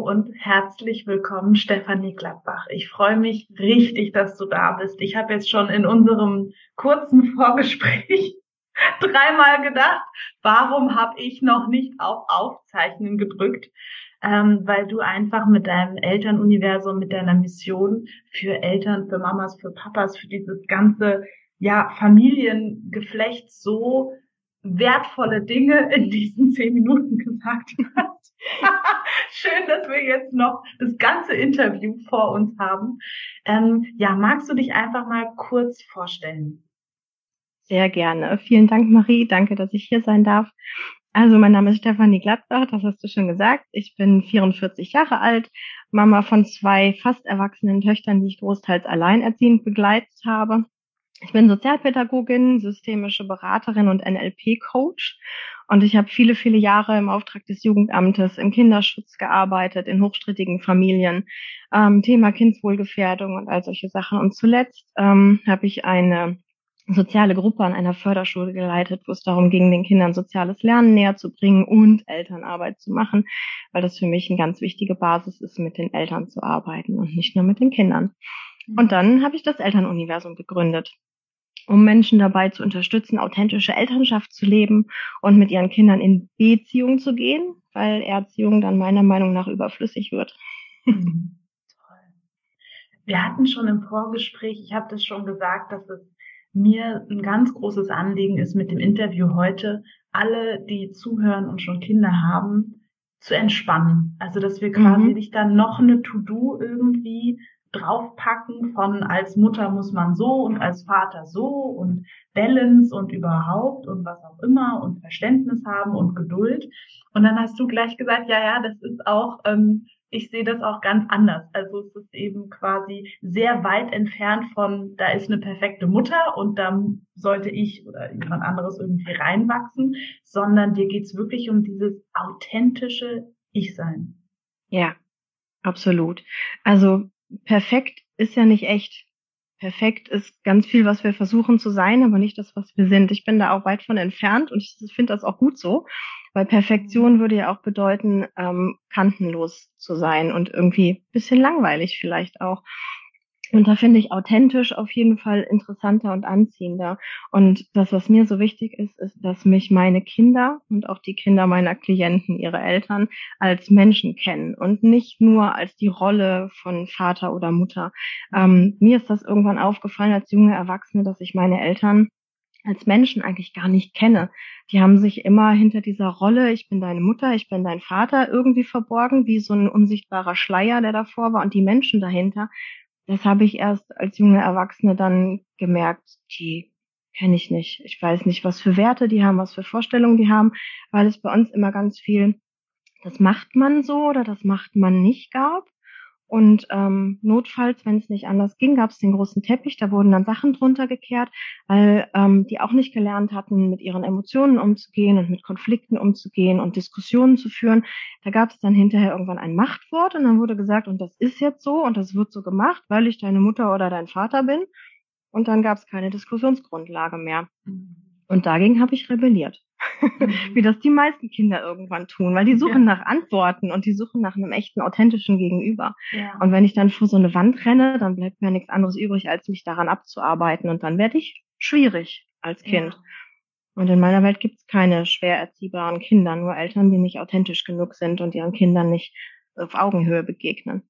Und herzlich willkommen, Stefanie Gladbach. Ich freue mich richtig, dass du da bist. Ich habe jetzt schon in unserem kurzen Vorgespräch dreimal gedacht, warum habe ich noch nicht auf Aufzeichnen gedrückt? Ähm, weil du einfach mit deinem Elternuniversum, mit deiner Mission für Eltern, für Mamas, für Papas, für dieses ganze ja Familiengeflecht so wertvolle Dinge in diesen zehn Minuten gesagt hast. Schön, dass wir jetzt noch das ganze Interview vor uns haben. Ähm, ja, magst du dich einfach mal kurz vorstellen? Sehr gerne. Vielen Dank, Marie. Danke, dass ich hier sein darf. Also, mein Name ist Stefanie Gladbach, das hast du schon gesagt. Ich bin 44 Jahre alt, Mama von zwei fast erwachsenen Töchtern, die ich großteils alleinerziehend begleitet habe. Ich bin Sozialpädagogin, systemische Beraterin und NLP-Coach und ich habe viele, viele Jahre im Auftrag des Jugendamtes im Kinderschutz gearbeitet, in hochstrittigen Familien, ähm, Thema Kindswohlgefährdung und all solche Sachen. Und zuletzt ähm, habe ich eine soziale Gruppe an einer Förderschule geleitet, wo es darum ging, den Kindern soziales Lernen näher zu bringen und Elternarbeit zu machen, weil das für mich eine ganz wichtige Basis ist, mit den Eltern zu arbeiten und nicht nur mit den Kindern. Und dann habe ich das Elternuniversum gegründet um Menschen dabei zu unterstützen, authentische Elternschaft zu leben und mit ihren Kindern in Beziehung zu gehen, weil Erziehung dann meiner Meinung nach überflüssig wird. Mhm. Wir hatten schon im Vorgespräch, ich habe das schon gesagt, dass es mir ein ganz großes Anliegen ist mit dem Interview heute, alle, die zuhören und schon Kinder haben, zu entspannen. Also, dass wir quasi mhm. nicht dann noch eine To-Do irgendwie draufpacken von als Mutter muss man so und als Vater so und Balance und überhaupt und was auch immer und Verständnis haben und Geduld. Und dann hast du gleich gesagt, ja, ja, das ist auch, ähm, ich sehe das auch ganz anders. Also es ist eben quasi sehr weit entfernt von, da ist eine perfekte Mutter und da sollte ich oder jemand anderes irgendwie reinwachsen, sondern dir geht's wirklich um dieses authentische Ich-Sein. Ja, absolut. Also perfekt ist ja nicht echt. Perfekt ist ganz viel, was wir versuchen zu sein, aber nicht das, was wir sind. Ich bin da auch weit von entfernt und ich finde das auch gut so, weil Perfektion würde ja auch bedeuten, ähm, kantenlos zu sein und irgendwie bisschen langweilig vielleicht auch. Und da finde ich authentisch auf jeden Fall interessanter und anziehender. Und das, was mir so wichtig ist, ist, dass mich meine Kinder und auch die Kinder meiner Klienten, ihre Eltern, als Menschen kennen und nicht nur als die Rolle von Vater oder Mutter. Ähm, mir ist das irgendwann aufgefallen als junge Erwachsene, dass ich meine Eltern als Menschen eigentlich gar nicht kenne. Die haben sich immer hinter dieser Rolle, ich bin deine Mutter, ich bin dein Vater, irgendwie verborgen, wie so ein unsichtbarer Schleier, der davor war. Und die Menschen dahinter das habe ich erst als junge Erwachsene dann gemerkt, die kenne ich nicht. Ich weiß nicht, was für Werte die haben, was für Vorstellungen die haben, weil es bei uns immer ganz viel, das macht man so oder das macht man nicht gab. Und ähm, notfalls, wenn es nicht anders ging, gab es den großen Teppich, da wurden dann Sachen drunter gekehrt, weil ähm, die auch nicht gelernt hatten, mit ihren Emotionen umzugehen und mit Konflikten umzugehen und Diskussionen zu führen. Da gab es dann hinterher irgendwann ein Machtwort und dann wurde gesagt, und das ist jetzt so und das wird so gemacht, weil ich deine Mutter oder dein Vater bin. Und dann gab es keine Diskussionsgrundlage mehr. Mhm. Und dagegen habe ich rebelliert. Mhm. Wie das die meisten Kinder irgendwann tun, weil die suchen ja. nach Antworten und die suchen nach einem echten, authentischen Gegenüber. Ja. Und wenn ich dann vor so eine Wand renne, dann bleibt mir nichts anderes übrig, als mich daran abzuarbeiten. Und dann werde ich schwierig als Kind. Ja. Und in meiner Welt gibt es keine schwer erziehbaren Kinder, nur Eltern, die nicht authentisch genug sind und ihren Kindern nicht auf Augenhöhe begegnen.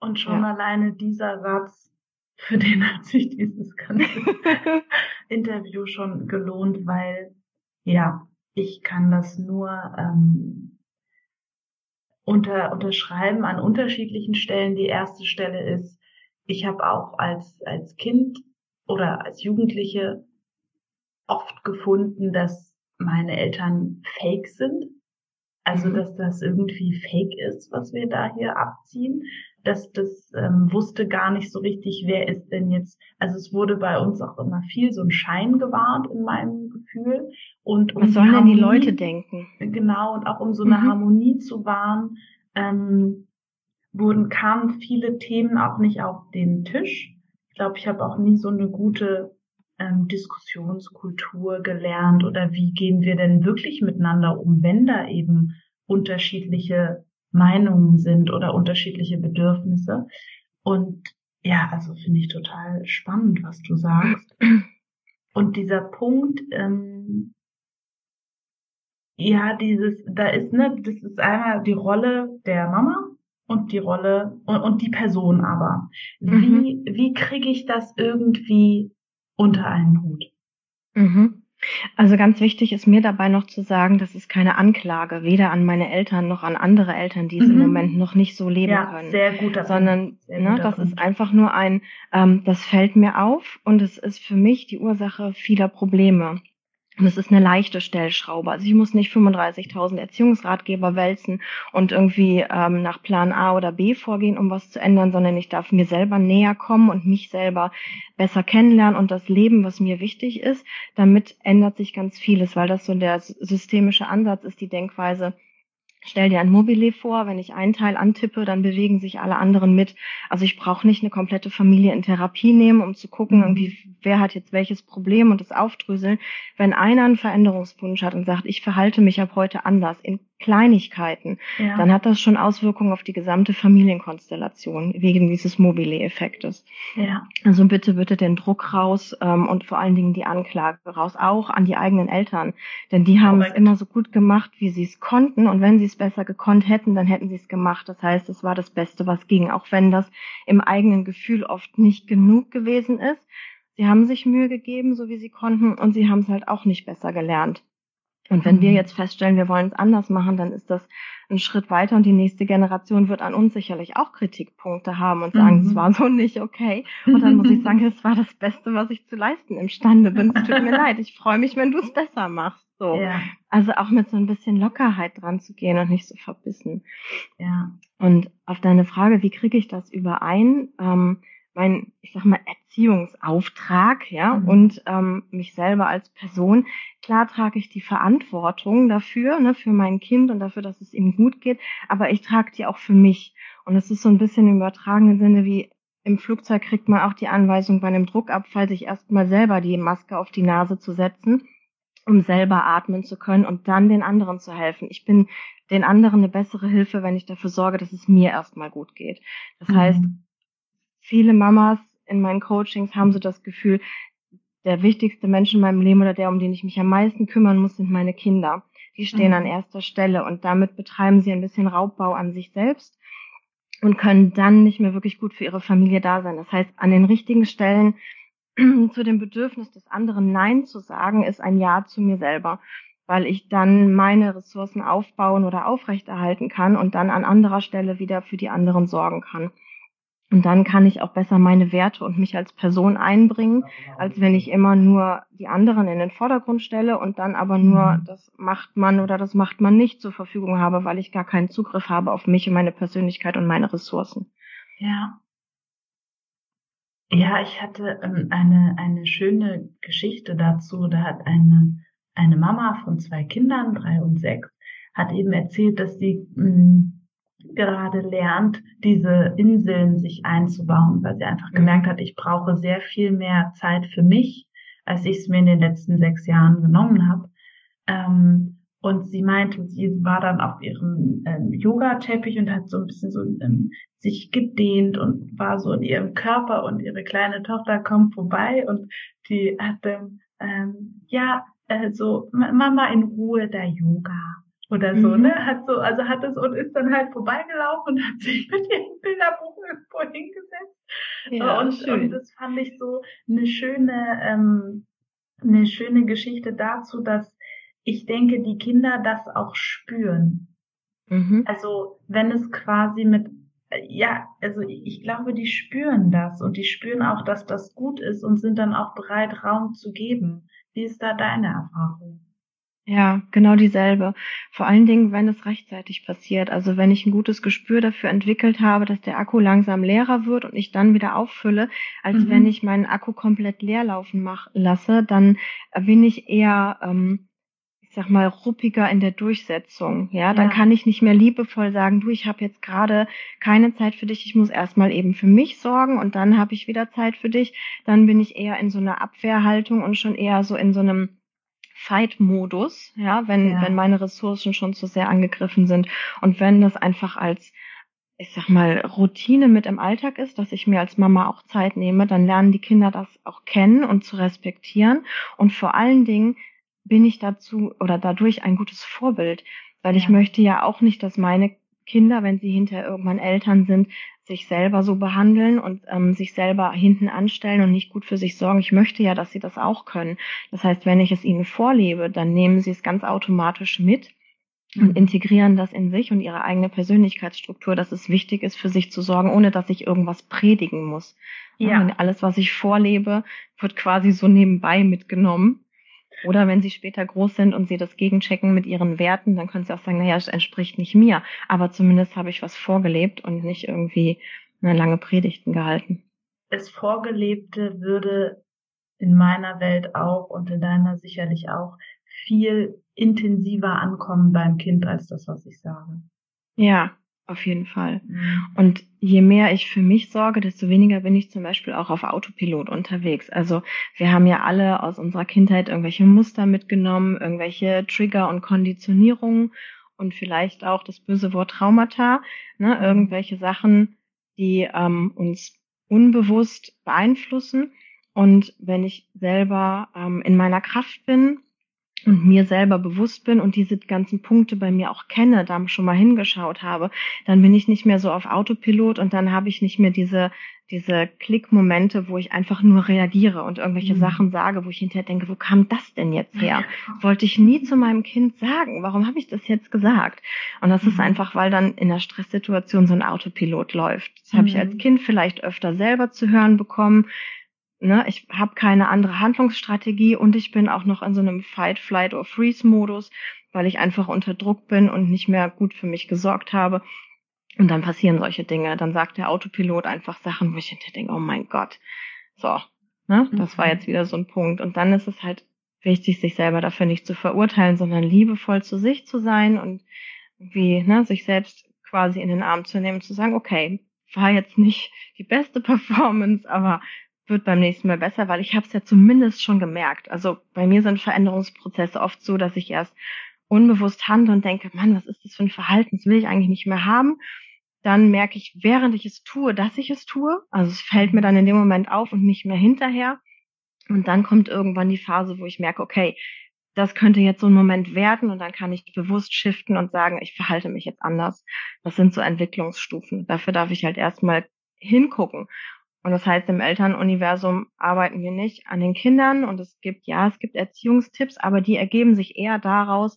Und schon alleine dieser Satz, für den hat sich dieses ganze Interview schon gelohnt, weil ja, ich kann das nur ähm, unter, unterschreiben an unterschiedlichen Stellen. Die erste Stelle ist, ich habe auch als, als Kind oder als Jugendliche oft gefunden, dass meine Eltern fake sind. Also, mhm. dass das irgendwie fake ist, was wir da hier abziehen. Dass das ähm, wusste gar nicht so richtig, wer ist denn jetzt. Also es wurde bei uns auch immer viel so ein Schein gewahrt in meinem Gefühl. Und um Was sollen Harmonie, denn die Leute denken? Genau, und auch um so eine mhm. Harmonie zu wahren, ähm, wurden, kamen viele Themen auch nicht auf den Tisch. Ich glaube, ich habe auch nie so eine gute ähm, Diskussionskultur gelernt oder wie gehen wir denn wirklich miteinander um, wenn da eben unterschiedliche Meinungen sind oder unterschiedliche Bedürfnisse. Und ja, also finde ich total spannend, was du sagst. Und dieser Punkt, ähm, ja, dieses, da ist, ne, das ist einmal die Rolle der Mama und die Rolle und, und die Person aber. Wie, mhm. wie kriege ich das irgendwie unter einen Hut? Mhm. Also ganz wichtig ist mir dabei noch zu sagen, das ist keine Anklage, weder an meine Eltern noch an andere Eltern, die es mhm. im Moment noch nicht so leben ja, können. Sehr gut, sondern sehr ne, das ist einfach nur ein, ähm, das fällt mir auf und es ist für mich die Ursache vieler Probleme. Und es ist eine leichte Stellschraube. Also ich muss nicht 35.000 Erziehungsratgeber wälzen und irgendwie ähm, nach Plan A oder B vorgehen, um was zu ändern, sondern ich darf mir selber näher kommen und mich selber besser kennenlernen und das Leben, was mir wichtig ist. Damit ändert sich ganz vieles, weil das so der systemische Ansatz ist, die Denkweise, Stell dir ein Mobile vor, wenn ich einen Teil antippe, dann bewegen sich alle anderen mit. Also ich brauche nicht eine komplette Familie in Therapie nehmen, um zu gucken, mhm. irgendwie, wer hat jetzt welches Problem und das aufdröseln. Wenn einer einen Veränderungswunsch hat und sagt, ich verhalte mich ab heute anders in Kleinigkeiten, ja. dann hat das schon Auswirkungen auf die gesamte Familienkonstellation wegen dieses Mobile-Effektes. Ja. Also bitte, bitte den Druck raus ähm, und vor allen Dingen die Anklage raus, auch an die eigenen Eltern. Denn die haben Correct. es immer so gut gemacht, wie sie es konnten. Und wenn sie es besser gekonnt hätten, dann hätten sie es gemacht. Das heißt, es war das Beste, was ging, auch wenn das im eigenen Gefühl oft nicht genug gewesen ist. Sie haben sich Mühe gegeben, so wie sie konnten, und sie haben es halt auch nicht besser gelernt. Und wenn wir mhm. jetzt feststellen, wir wollen es anders machen, dann ist das ein Schritt weiter und die nächste Generation wird an uns sicherlich auch Kritikpunkte haben und sagen, es mhm. war so nicht okay. Und dann muss ich sagen, es war das Beste, was ich zu leisten imstande bin. Es tut mir leid. Ich freue mich, wenn du es besser machst. So. Ja. Also auch mit so ein bisschen Lockerheit dran zu gehen und nicht so verbissen. Ja. Und auf deine Frage, wie kriege ich das überein? Ähm, mein, ich sag mal, Erziehungsauftrag, ja, mhm. und ähm, mich selber als Person. Klar trage ich die Verantwortung dafür, ne, für mein Kind und dafür, dass es ihm gut geht, aber ich trage die auch für mich. Und es ist so ein bisschen im übertragenen Sinne wie im Flugzeug kriegt man auch die Anweisung bei einem Druckabfall, sich erstmal selber die Maske auf die Nase zu setzen, um selber atmen zu können und dann den anderen zu helfen. Ich bin den anderen eine bessere Hilfe, wenn ich dafür sorge, dass es mir erstmal gut geht. Das mhm. heißt, viele Mamas in meinen Coachings haben so das Gefühl, der wichtigste Mensch in meinem Leben oder der, um den ich mich am meisten kümmern muss, sind meine Kinder. Die stehen mhm. an erster Stelle und damit betreiben sie ein bisschen Raubbau an sich selbst und können dann nicht mehr wirklich gut für ihre Familie da sein. Das heißt, an den richtigen Stellen zu dem Bedürfnis des anderen Nein zu sagen, ist ein Ja zu mir selber, weil ich dann meine Ressourcen aufbauen oder aufrechterhalten kann und dann an anderer Stelle wieder für die anderen sorgen kann. Und dann kann ich auch besser meine Werte und mich als Person einbringen, als wenn ich immer nur die anderen in den Vordergrund stelle und dann aber nur mhm. das macht man oder das macht man nicht zur Verfügung habe, weil ich gar keinen Zugriff habe auf mich und meine Persönlichkeit und meine Ressourcen. Ja. Ja, ich hatte ähm, eine, eine schöne Geschichte dazu. Da hat eine, eine Mama von zwei Kindern, drei und sechs, hat eben erzählt, dass sie mh, mm, gerade lernt, diese Inseln sich einzubauen, weil sie einfach mhm. gemerkt hat, ich brauche sehr viel mehr Zeit für mich, als ich es mir in den letzten sechs Jahren genommen habe. Ähm, und sie meinte, sie war dann auf ihrem ähm, Yoga-Teppich und hat so ein bisschen so ähm, sich gedehnt und war so in ihrem Körper und ihre kleine Tochter kommt vorbei und die hatte, ähm, ja, äh, so, Mama in Ruhe da Yoga oder so, mhm. ne? Hat so, also hat es und ist dann halt vorbeigelaufen und hat sich mit ihrem Bilderbuch irgendwo hingesetzt. Ja, und, schön. und das fand ich so eine schöne, ähm, eine schöne Geschichte dazu, dass ich denke, die Kinder das auch spüren. Mhm. Also wenn es quasi mit ja, also ich glaube, die spüren das und die spüren auch, dass das gut ist und sind dann auch bereit, Raum zu geben. Wie ist da deine Erfahrung? Ja, genau dieselbe. Vor allen Dingen, wenn es rechtzeitig passiert. Also wenn ich ein gutes Gespür dafür entwickelt habe, dass der Akku langsam leerer wird und ich dann wieder auffülle, als mhm. wenn ich meinen Akku komplett leer laufen mach, lasse, dann bin ich eher, ähm, ich sag mal, ruppiger in der Durchsetzung. Ja, dann ja. kann ich nicht mehr liebevoll sagen, du, ich habe jetzt gerade keine Zeit für dich, ich muss erstmal eben für mich sorgen und dann habe ich wieder Zeit für dich. Dann bin ich eher in so einer Abwehrhaltung und schon eher so in so einem Fight-Modus, ja, wenn, ja. wenn meine Ressourcen schon zu sehr angegriffen sind und wenn das einfach als ich sag mal, Routine mit im Alltag ist, dass ich mir als Mama auch Zeit nehme, dann lernen die Kinder das auch kennen und zu respektieren. Und vor allen Dingen bin ich dazu oder dadurch ein gutes Vorbild, weil ja. ich möchte ja auch nicht, dass meine Kinder, wenn sie hinterher irgendwann Eltern sind, sich selber so behandeln und ähm, sich selber hinten anstellen und nicht gut für sich sorgen. Ich möchte ja, dass sie das auch können. Das heißt, wenn ich es ihnen vorlebe, dann nehmen sie es ganz automatisch mit und mhm. integrieren das in sich und ihre eigene Persönlichkeitsstruktur, dass es wichtig ist, für sich zu sorgen, ohne dass ich irgendwas predigen muss. Ja. Alles, was ich vorlebe, wird quasi so nebenbei mitgenommen. Oder wenn sie später groß sind und sie das gegenchecken mit ihren Werten, dann können sie auch sagen, naja, es entspricht nicht mir. Aber zumindest habe ich was vorgelebt und nicht irgendwie eine lange Predigten gehalten. Das Vorgelebte würde in meiner Welt auch und in deiner sicherlich auch viel intensiver ankommen beim Kind als das, was ich sage. Ja, auf jeden Fall. Mhm. Und je mehr ich für mich sorge, desto weniger bin ich zum Beispiel auch auf Autopilot unterwegs. Also wir haben ja alle aus unserer Kindheit irgendwelche Muster mitgenommen, irgendwelche Trigger und Konditionierungen und vielleicht auch das böse Wort Traumata, ne, mhm. irgendwelche Sachen, die ähm, uns unbewusst beeinflussen. Und wenn ich selber ähm, in meiner Kraft bin und mir selber bewusst bin und diese ganzen Punkte bei mir auch kenne, da schon mal hingeschaut habe, dann bin ich nicht mehr so auf Autopilot und dann habe ich nicht mehr diese diese Klickmomente, wo ich einfach nur reagiere und irgendwelche mhm. Sachen sage, wo ich hinterher denke, wo kam das denn jetzt her? Wollte ich nie zu meinem Kind sagen. Warum habe ich das jetzt gesagt? Und das mhm. ist einfach, weil dann in der Stresssituation so ein Autopilot läuft. Das mhm. habe ich als mhm. Kind vielleicht öfter selber zu hören bekommen ne, ich habe keine andere Handlungsstrategie und ich bin auch noch in so einem Fight, Flight or Freeze Modus, weil ich einfach unter Druck bin und nicht mehr gut für mich gesorgt habe. Und dann passieren solche Dinge. Dann sagt der Autopilot einfach Sachen, wo ich hinter denke, oh mein Gott. So, ne, das war mhm. jetzt wieder so ein Punkt. Und dann ist es halt wichtig, sich selber dafür nicht zu verurteilen, sondern liebevoll zu sich zu sein und wie, ne, sich selbst quasi in den Arm zu nehmen, zu sagen, okay, war jetzt nicht die beste Performance, aber wird beim nächsten Mal besser, weil ich habe es ja zumindest schon gemerkt. Also bei mir sind Veränderungsprozesse oft so, dass ich erst unbewusst handle und denke, Mann, was ist das für ein Verhalten? Das will ich eigentlich nicht mehr haben. Dann merke ich, während ich es tue, dass ich es tue. Also es fällt mir dann in dem Moment auf und nicht mehr hinterher. Und dann kommt irgendwann die Phase, wo ich merke, okay, das könnte jetzt so ein Moment werden und dann kann ich bewusst shiften und sagen, ich verhalte mich jetzt anders. Das sind so Entwicklungsstufen. Dafür darf ich halt erstmal hingucken und das heißt, im Elternuniversum arbeiten wir nicht an den Kindern und es gibt, ja, es gibt Erziehungstipps, aber die ergeben sich eher daraus,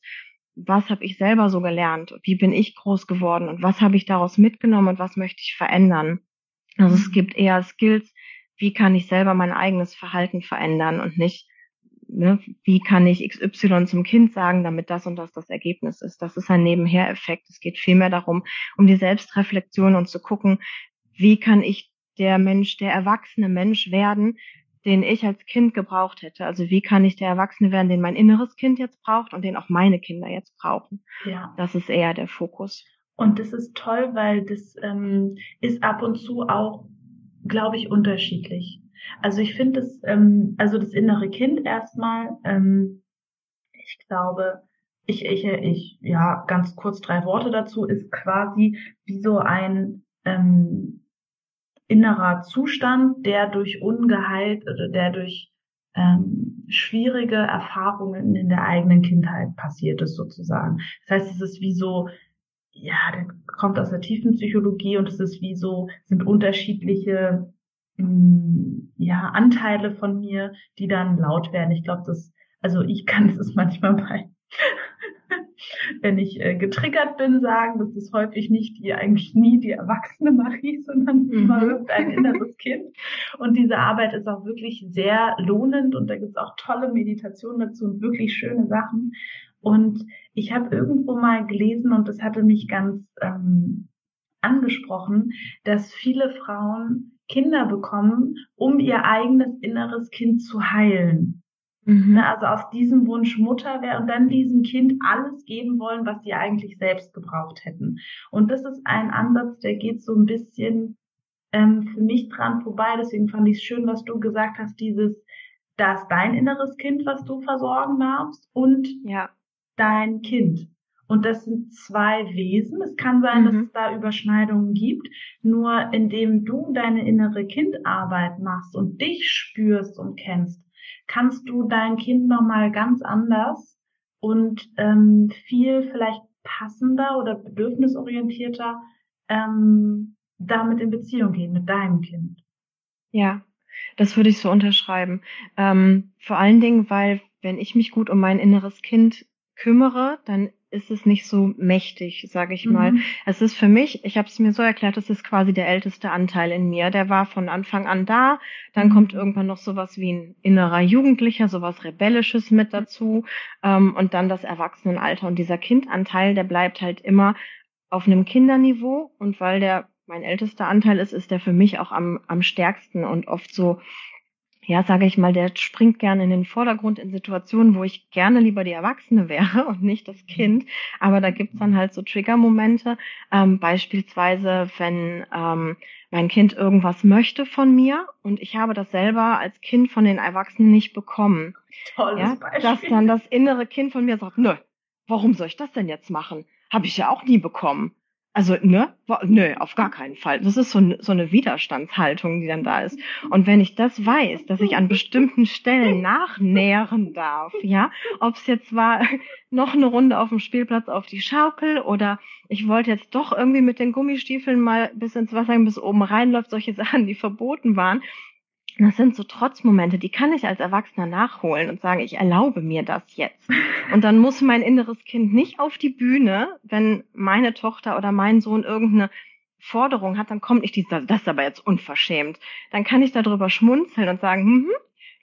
was habe ich selber so gelernt, wie bin ich groß geworden und was habe ich daraus mitgenommen und was möchte ich verändern. Also es gibt eher Skills, wie kann ich selber mein eigenes Verhalten verändern und nicht, ne, wie kann ich XY zum Kind sagen, damit das und das das Ergebnis ist. Das ist ein Nebenher-Effekt. Es geht vielmehr darum, um die Selbstreflexion und zu gucken, wie kann ich der Mensch, der erwachsene Mensch werden, den ich als Kind gebraucht hätte. Also wie kann ich der Erwachsene werden, den mein inneres Kind jetzt braucht und den auch meine Kinder jetzt brauchen. Ja. Das ist eher der Fokus. Und das ist toll, weil das ähm, ist ab und zu auch, glaube ich, unterschiedlich. Also ich finde das, ähm, also das innere Kind erstmal, ähm, ich glaube, ich, ich, ich, ja, ganz kurz drei Worte dazu, ist quasi wie so ein ähm, innerer Zustand, der durch Ungehalt oder der durch ähm, schwierige Erfahrungen in der eigenen Kindheit passiert ist sozusagen. Das heißt, es ist wie so, ja, der kommt aus der tiefen Psychologie und es ist wie so, sind unterschiedliche mh, mm, ja, Anteile von mir, die dann laut werden. Ich glaube, das, also ich kann es manchmal bei wenn ich äh, getriggert bin, sagen, das ist häufig nicht die, eigentlich nie die erwachsene Marie, sondern mhm. immer irgendein inneres Kind. Und diese Arbeit ist auch wirklich sehr lohnend und da gibt es auch tolle Meditationen dazu und wirklich schöne Sachen. Und ich habe irgendwo mal gelesen und das hatte mich ganz ähm, angesprochen, dass viele Frauen Kinder bekommen, um ihr eigenes inneres Kind zu heilen. Mhm. Ne, also aus diesem Wunsch Mutter wäre und dann diesem Kind alles geben wollen, was sie eigentlich selbst gebraucht hätten. Und das ist ein Ansatz, der geht so ein bisschen ähm, für mich dran vorbei. Deswegen fand ich es schön, was du gesagt hast, dieses, das dein inneres Kind, was du versorgen darfst und ja. dein Kind. Und das sind zwei Wesen. Es kann sein, mhm. dass es da Überschneidungen gibt. Nur indem du deine innere Kindarbeit machst und dich spürst und kennst, kannst du dein Kind nochmal ganz anders und ähm, viel vielleicht passender oder bedürfnisorientierter ähm, damit in Beziehung gehen mit deinem Kind. Ja, das würde ich so unterschreiben. Ähm, vor allen Dingen, weil wenn ich mich gut um mein inneres Kind kümmere, dann ist es nicht so mächtig, sage ich mal. Mhm. Es ist für mich, ich habe es mir so erklärt, es ist quasi der älteste Anteil in mir. Der war von Anfang an da. Dann mhm. kommt irgendwann noch sowas wie ein innerer Jugendlicher, sowas Rebellisches mit dazu ähm, und dann das Erwachsenenalter. Und dieser Kindanteil, der bleibt halt immer auf einem Kinderniveau und weil der mein ältester Anteil ist, ist der für mich auch am, am stärksten und oft so ja, sage ich mal, der springt gerne in den Vordergrund in Situationen, wo ich gerne lieber die Erwachsene wäre und nicht das Kind. Aber da gibt's dann halt so Trigger-Momente, ähm, beispielsweise, wenn ähm, mein Kind irgendwas möchte von mir und ich habe das selber als Kind von den Erwachsenen nicht bekommen. Tolles ja, Beispiel. Dass dann das innere Kind von mir sagt, nö, warum soll ich das denn jetzt machen? Habe ich ja auch nie bekommen. Also, ne? Nö, auf gar keinen Fall. Das ist so, so eine Widerstandshaltung, die dann da ist. Und wenn ich das weiß, dass ich an bestimmten Stellen nachnähren darf, ja, ob es jetzt war, noch eine Runde auf dem Spielplatz auf die Schaukel oder ich wollte jetzt doch irgendwie mit den Gummistiefeln mal bis ins Wasser bis oben reinläuft, solche Sachen, die verboten waren, das sind so Trotzmomente, die kann ich als Erwachsener nachholen und sagen, ich erlaube mir das jetzt. Und dann muss mein inneres Kind nicht auf die Bühne, wenn meine Tochter oder mein Sohn irgendeine Forderung hat, dann kommt nicht dieser, das ist aber jetzt unverschämt. Dann kann ich darüber schmunzeln und sagen, hm,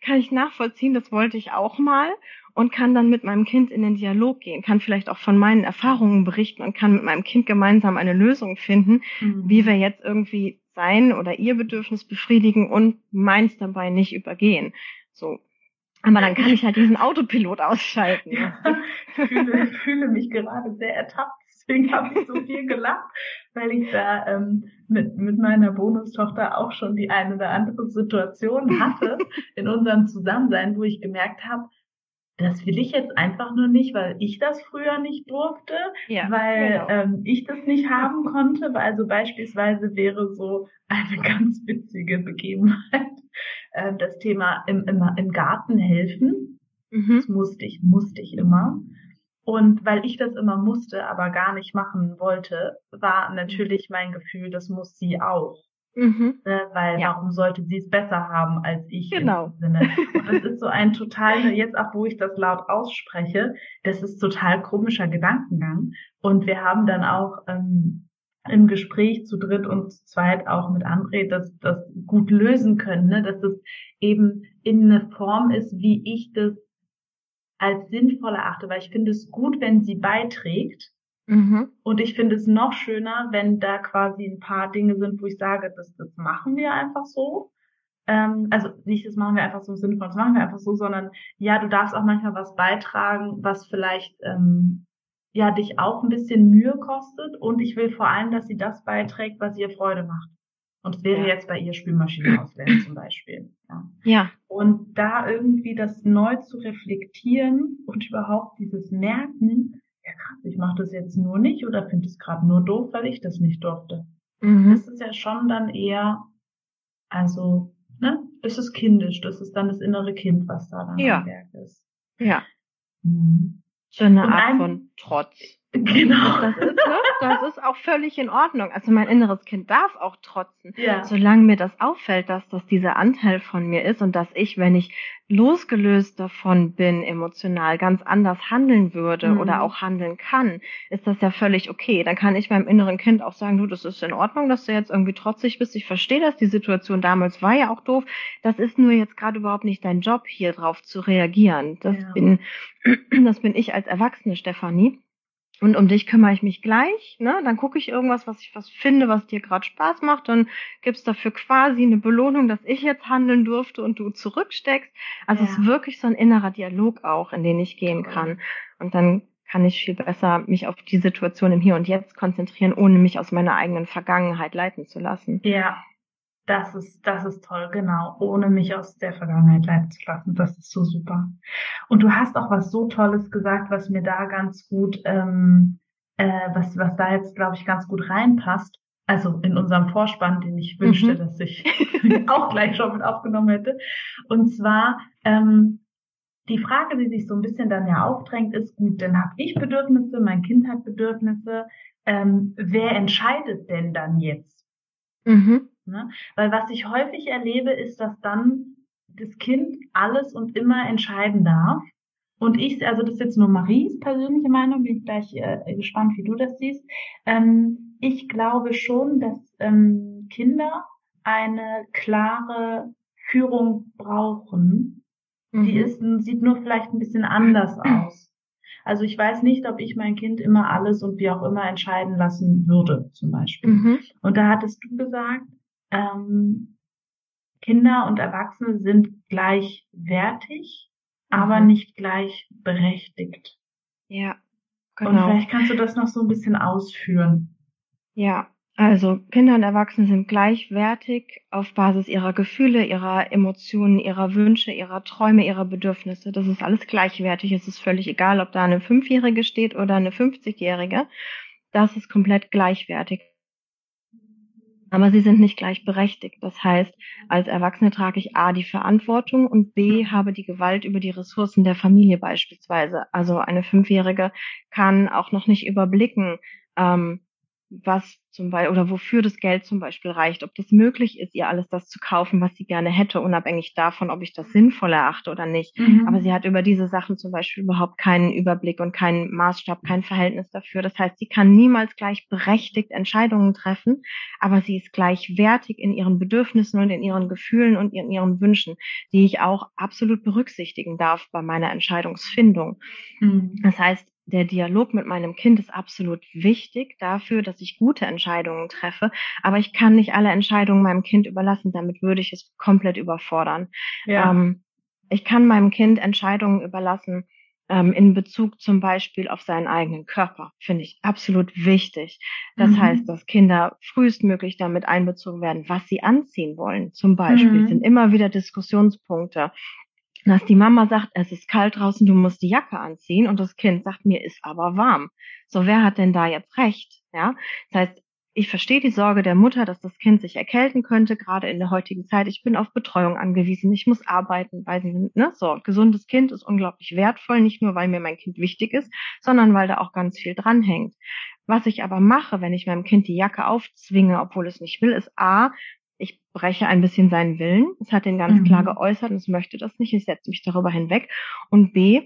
kann ich nachvollziehen, das wollte ich auch mal und kann dann mit meinem Kind in den Dialog gehen, kann vielleicht auch von meinen Erfahrungen berichten und kann mit meinem Kind gemeinsam eine Lösung finden, mhm. wie wir jetzt irgendwie sein oder ihr Bedürfnis befriedigen und meins dabei nicht übergehen. So. Aber dann kann ich halt diesen Autopilot ausschalten. Ja, ich fühle, fühle mich gerade sehr ertappt, deswegen habe ich so viel gelacht, weil ich da ähm, mit, mit meiner Bonustochter auch schon die eine oder andere Situation hatte in unserem Zusammensein, wo ich gemerkt habe, das will ich jetzt einfach nur nicht, weil ich das früher nicht durfte, ja, weil genau. ähm, ich das nicht haben konnte. Also beispielsweise wäre so eine ganz witzige Begebenheit äh, das Thema im, im, im Garten helfen. Mhm. Das musste ich, musste ich immer. Und weil ich das immer musste, aber gar nicht machen wollte, war natürlich mein Gefühl, das muss sie auch. Mhm. Ne, weil ja. warum sollte sie es besser haben als ich? Genau. Sinne? Und das ist so ein total, jetzt auch wo ich das laut ausspreche, das ist total komischer Gedankengang. Und wir haben dann auch ähm, im Gespräch zu dritt und zu zweit auch mit André das, das gut lösen können, ne? dass es eben in eine Form ist, wie ich das als sinnvoll erachte, weil ich finde es gut, wenn sie beiträgt, Mhm. Und ich finde es noch schöner, wenn da quasi ein paar Dinge sind, wo ich sage, das, das machen wir einfach so. Ähm, also nicht, das machen wir einfach so im Sinne von, das machen wir einfach so, sondern ja, du darfst auch manchmal was beitragen, was vielleicht ähm, ja dich auch ein bisschen Mühe kostet. Und ich will vor allem, dass sie das beiträgt, was ihr Freude macht. Und es wäre ja. jetzt bei ihr Spülmaschine auswählen zum Beispiel. Ja. ja. Und da irgendwie das neu zu reflektieren und überhaupt dieses Merken, ja krass, ich mache das jetzt nur nicht oder finde es gerade nur doof, weil ich das nicht durfte. Mhm. Das ist ja schon dann eher, also, ne, es ist kindisch, das ist dann das innere Kind, was da dann ja. am Werk ist. Ja. Mhm. So eine Art ein, von Trotz. Genau. Das ist, ne? das ist auch völlig in Ordnung. Also mein inneres Kind darf auch trotzen. Ja. Solange mir das auffällt, dass das dieser Anteil von mir ist und dass ich, wenn ich losgelöst davon bin, emotional ganz anders handeln würde mhm. oder auch handeln kann, ist das ja völlig okay. Dann kann ich meinem inneren Kind auch sagen, du, das ist in Ordnung, dass du jetzt irgendwie trotzig bist. Ich verstehe das. Die Situation damals war ja auch doof. Das ist nur jetzt gerade überhaupt nicht dein Job, hier drauf zu reagieren. Das ja. bin, das bin ich als Erwachsene, Stefanie. Und um dich kümmere ich mich gleich, ne? Dann gucke ich irgendwas, was ich was finde, was dir gerade Spaß macht, dann gibt's dafür quasi eine Belohnung, dass ich jetzt handeln durfte und du zurücksteckst. Also ja. es ist wirklich so ein innerer Dialog auch, in den ich gehen kann. Und dann kann ich viel besser mich auf die Situation im Hier und Jetzt konzentrieren, ohne mich aus meiner eigenen Vergangenheit leiten zu lassen. Ja, das ist, das ist toll, genau, ohne mich aus der Vergangenheit leiten zu lassen. Das ist so super. Und du hast auch was so Tolles gesagt, was mir da ganz gut, ähm, äh, was, was da jetzt, glaube ich, ganz gut reinpasst. Also in unserem Vorspann, den ich wünschte, mhm. dass ich auch gleich schon mit aufgenommen hätte. Und zwar, ähm, die Frage, die sich so ein bisschen dann ja aufdrängt, ist, gut, dann habe ich Bedürfnisse, mein Kind hat Bedürfnisse. Ähm, wer entscheidet denn dann jetzt? Mhm. Ne? Weil was ich häufig erlebe, ist, dass dann das Kind alles und immer entscheiden darf. Und ich, also das ist jetzt nur Maries persönliche Meinung, bin ich gleich äh, gespannt, wie du das siehst. Ähm, ich glaube schon, dass ähm, Kinder eine klare Führung brauchen. Mhm. Die ist, sieht nur vielleicht ein bisschen anders aus. Also ich weiß nicht, ob ich mein Kind immer alles und wie auch immer entscheiden lassen würde, zum Beispiel. Mhm. Und da hattest du gesagt, ähm, Kinder und Erwachsene sind gleichwertig, mhm. aber nicht gleichberechtigt. Ja, genau. Und vielleicht kannst du das noch so ein bisschen ausführen. Ja, also Kinder und Erwachsene sind gleichwertig auf Basis ihrer Gefühle, ihrer Emotionen, ihrer Wünsche, ihrer Träume, ihrer Bedürfnisse. Das ist alles gleichwertig. Es ist völlig egal, ob da eine Fünfjährige steht oder eine 50-Jährige. Das ist komplett gleichwertig. Aber sie sind nicht gleichberechtigt. Das heißt, als Erwachsene trage ich A die Verantwortung und B habe die Gewalt über die Ressourcen der Familie beispielsweise. Also eine Fünfjährige kann auch noch nicht überblicken, ähm, was zum Beispiel oder wofür das Geld zum Beispiel reicht, ob das möglich ist, ihr alles das zu kaufen, was sie gerne hätte, unabhängig davon, ob ich das sinnvoll erachte oder nicht. Mhm. Aber sie hat über diese Sachen zum Beispiel überhaupt keinen Überblick und keinen Maßstab, kein Verhältnis dafür. Das heißt, sie kann niemals gleichberechtigt Entscheidungen treffen, aber sie ist gleichwertig in ihren Bedürfnissen und in ihren Gefühlen und in ihren Wünschen, die ich auch absolut berücksichtigen darf bei meiner Entscheidungsfindung. Mhm. Das heißt, der Dialog mit meinem Kind ist absolut wichtig dafür, dass ich gute Entscheidungen treffe. Aber ich kann nicht alle Entscheidungen meinem Kind überlassen. Damit würde ich es komplett überfordern. Ja. Ähm, ich kann meinem Kind Entscheidungen überlassen ähm, in Bezug zum Beispiel auf seinen eigenen Körper. Finde ich absolut wichtig. Das mhm. heißt, dass Kinder frühestmöglich damit einbezogen werden, was sie anziehen wollen. Zum Beispiel mhm. sind immer wieder Diskussionspunkte dass die Mama sagt, es ist kalt draußen, du musst die Jacke anziehen und das Kind sagt, mir ist aber warm. So, wer hat denn da jetzt recht? Ja, das heißt, ich verstehe die Sorge der Mutter, dass das Kind sich erkälten könnte, gerade in der heutigen Zeit. Ich bin auf Betreuung angewiesen, ich muss arbeiten, weil sie, ne, so, gesundes Kind ist unglaublich wertvoll, nicht nur, weil mir mein Kind wichtig ist, sondern weil da auch ganz viel dranhängt. Was ich aber mache, wenn ich meinem Kind die Jacke aufzwinge, obwohl es nicht will, ist A, breche ein bisschen seinen Willen. Es hat den ganz mhm. klar geäußert und es möchte das nicht. Ich setze mich darüber hinweg. Und B,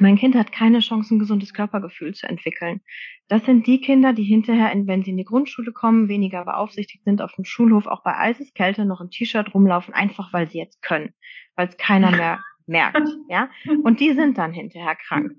mein Kind hat keine Chance, ein gesundes Körpergefühl zu entwickeln. Das sind die Kinder, die hinterher, wenn sie in die Grundschule kommen, weniger beaufsichtigt sind, auf dem Schulhof auch bei Eiseskälte noch ein T-Shirt rumlaufen, einfach weil sie jetzt können, weil es keiner mehr merkt, ja. Und die sind dann hinterher krank.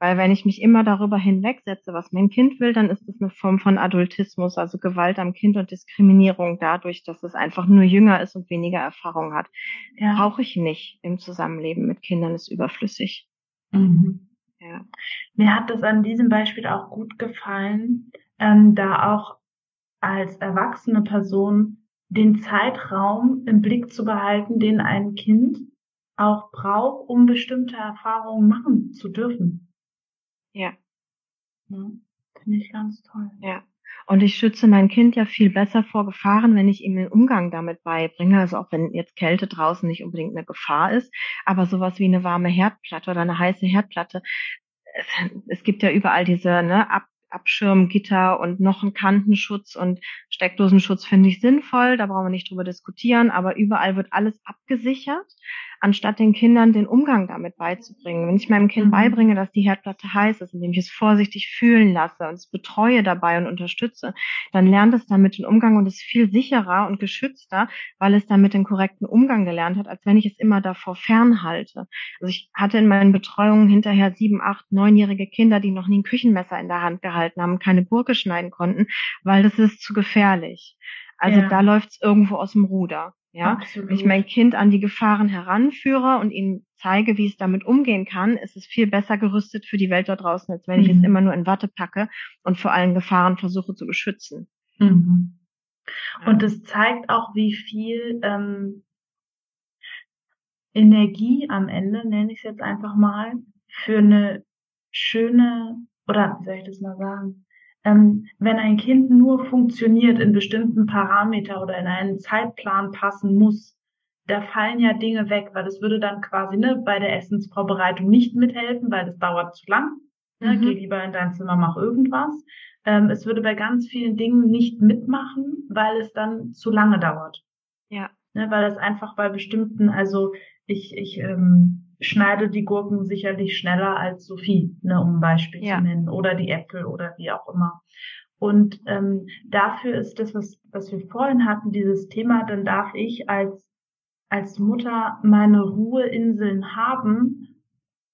Weil wenn ich mich immer darüber hinwegsetze, was mein Kind will, dann ist das eine Form von Adultismus, also Gewalt am Kind und Diskriminierung dadurch, dass es einfach nur jünger ist und weniger Erfahrung hat. Ja. Brauche ich nicht im Zusammenleben mit Kindern, ist überflüssig. Mhm. Ja. Mir hat das an diesem Beispiel auch gut gefallen, ähm, da auch als erwachsene Person den Zeitraum im Blick zu behalten, den ein Kind auch braucht, um bestimmte Erfahrungen machen zu dürfen. Ja. ja Finde ich ganz toll. Ja. Und ich schütze mein Kind ja viel besser vor Gefahren, wenn ich ihm den Umgang damit beibringe. Also auch wenn jetzt Kälte draußen nicht unbedingt eine Gefahr ist, aber sowas wie eine warme Herdplatte oder eine heiße Herdplatte. es gibt ja überall diese ne, Ab Abschirmgitter und noch einen Kantenschutz und Steckdosenschutz finde ich sinnvoll, da brauchen wir nicht drüber diskutieren, aber überall wird alles abgesichert anstatt den Kindern den Umgang damit beizubringen. Wenn ich meinem Kind mhm. beibringe, dass die Herdplatte heiß ist, indem ich es vorsichtig fühlen lasse und es betreue dabei und unterstütze, dann lernt es damit den Umgang und ist viel sicherer und geschützter, weil es damit den korrekten Umgang gelernt hat, als wenn ich es immer davor fernhalte. Also ich hatte in meinen Betreuungen hinterher sieben, acht, neunjährige Kinder, die noch nie ein Küchenmesser in der Hand gehalten haben, keine Gurke schneiden konnten, weil das ist zu gefährlich. Also ja. da läuft es irgendwo aus dem Ruder. Ja, Absolut. wenn ich mein Kind an die Gefahren heranführe und ihm zeige, wie es damit umgehen kann, ist es viel besser gerüstet für die Welt da draußen, als wenn mhm. ich es mhm. immer nur in Watte packe und vor allen Gefahren versuche zu beschützen. Mhm. Und es zeigt auch, wie viel ähm, Energie am Ende, nenne ich es jetzt einfach mal, für eine schöne, oder wie soll ich das mal sagen, ähm, wenn ein Kind nur funktioniert in bestimmten Parameter oder in einen Zeitplan passen muss, da fallen ja Dinge weg, weil es würde dann quasi ne, bei der Essensvorbereitung nicht mithelfen, weil das dauert zu lang. Ne, mhm. Geh lieber in dein Zimmer, mach irgendwas. Ähm, es würde bei ganz vielen Dingen nicht mitmachen, weil es dann zu lange dauert. Ja. Ne, weil es einfach bei bestimmten, also ich, ich ähm, schneide die Gurken sicherlich schneller als Sophie, ne, um ein Beispiel ja. zu nennen, oder die Äpfel oder wie auch immer. Und ähm, dafür ist das, was, was wir vorhin hatten, dieses Thema, dann darf ich als, als Mutter meine Ruheinseln haben,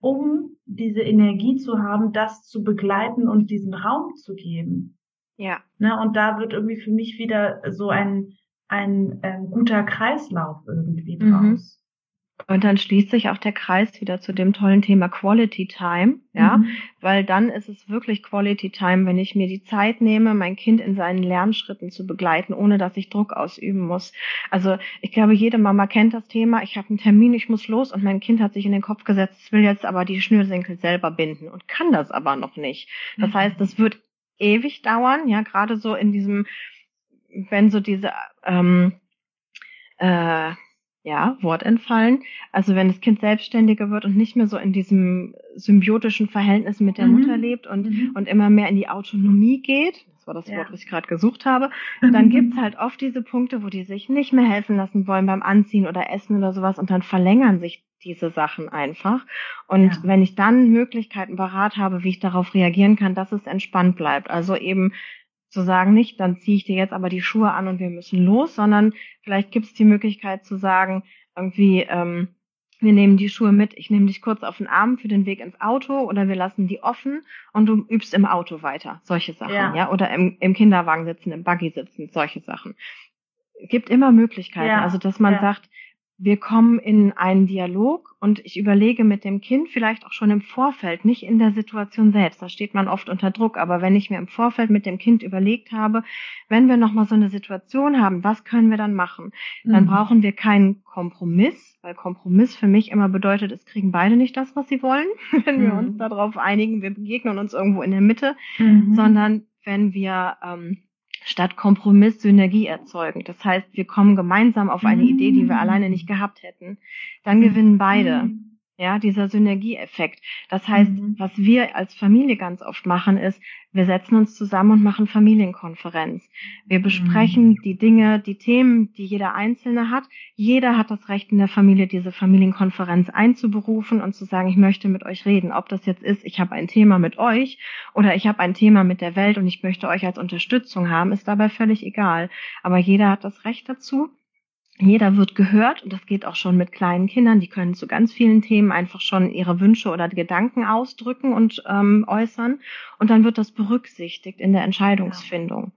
um diese Energie zu haben, das zu begleiten und diesen Raum zu geben. Ja. Ne, und da wird irgendwie für mich wieder so ein, ein, ein guter Kreislauf irgendwie mhm. Und dann schließt sich auch der Kreis wieder zu dem tollen Thema Quality Time, ja, mhm. weil dann ist es wirklich Quality Time, wenn ich mir die Zeit nehme, mein Kind in seinen Lernschritten zu begleiten, ohne dass ich Druck ausüben muss. Also ich glaube, jede Mama kennt das Thema. Ich habe einen Termin, ich muss los und mein Kind hat sich in den Kopf gesetzt, es will jetzt aber die Schnürsenkel selber binden und kann das aber noch nicht. Das mhm. heißt, das wird ewig dauern, ja, gerade so in diesem, wenn so diese ähm, äh, ja, Wort entfallen. Also wenn das Kind selbstständiger wird und nicht mehr so in diesem symbiotischen Verhältnis mit der mhm. Mutter lebt und, mhm. und immer mehr in die Autonomie geht, das war das ja. Wort, was ich gerade gesucht habe, dann gibt's halt oft diese Punkte, wo die sich nicht mehr helfen lassen wollen beim Anziehen oder Essen oder sowas und dann verlängern sich diese Sachen einfach. Und ja. wenn ich dann Möglichkeiten parat habe, wie ich darauf reagieren kann, dass es entspannt bleibt. Also eben zu sagen, nicht, dann ziehe ich dir jetzt aber die Schuhe an und wir müssen los, sondern vielleicht gibt es die Möglichkeit zu sagen, irgendwie, ähm, wir nehmen die Schuhe mit, ich nehme dich kurz auf den Arm für den Weg ins Auto oder wir lassen die offen und du übst im Auto weiter. Solche Sachen, ja. ja? Oder im, im Kinderwagen sitzen, im Buggy sitzen, solche Sachen. Gibt immer Möglichkeiten. Ja. Also, dass man ja. sagt, wir kommen in einen Dialog und ich überlege mit dem Kind vielleicht auch schon im Vorfeld, nicht in der Situation selbst. Da steht man oft unter Druck. Aber wenn ich mir im Vorfeld mit dem Kind überlegt habe, wenn wir nochmal so eine Situation haben, was können wir dann machen? Dann mhm. brauchen wir keinen Kompromiss, weil Kompromiss für mich immer bedeutet, es kriegen beide nicht das, was sie wollen, wenn wir mhm. uns darauf einigen, wir begegnen uns irgendwo in der Mitte, mhm. sondern wenn wir ähm, statt Kompromiss Synergie erzeugen. Das heißt, wir kommen gemeinsam auf eine Idee, die wir alleine nicht gehabt hätten. Dann gewinnen beide. Ja, dieser Synergieeffekt. Das heißt, mhm. was wir als Familie ganz oft machen, ist, wir setzen uns zusammen und machen Familienkonferenz. Wir besprechen mhm. die Dinge, die Themen, die jeder Einzelne hat. Jeder hat das Recht in der Familie, diese Familienkonferenz einzuberufen und zu sagen, ich möchte mit euch reden. Ob das jetzt ist, ich habe ein Thema mit euch oder ich habe ein Thema mit der Welt und ich möchte euch als Unterstützung haben, ist dabei völlig egal. Aber jeder hat das Recht dazu jeder wird gehört und das geht auch schon mit kleinen Kindern. Die können zu ganz vielen Themen einfach schon ihre Wünsche oder Gedanken ausdrücken und ähm, äußern. Und dann wird das berücksichtigt in der Entscheidungsfindung.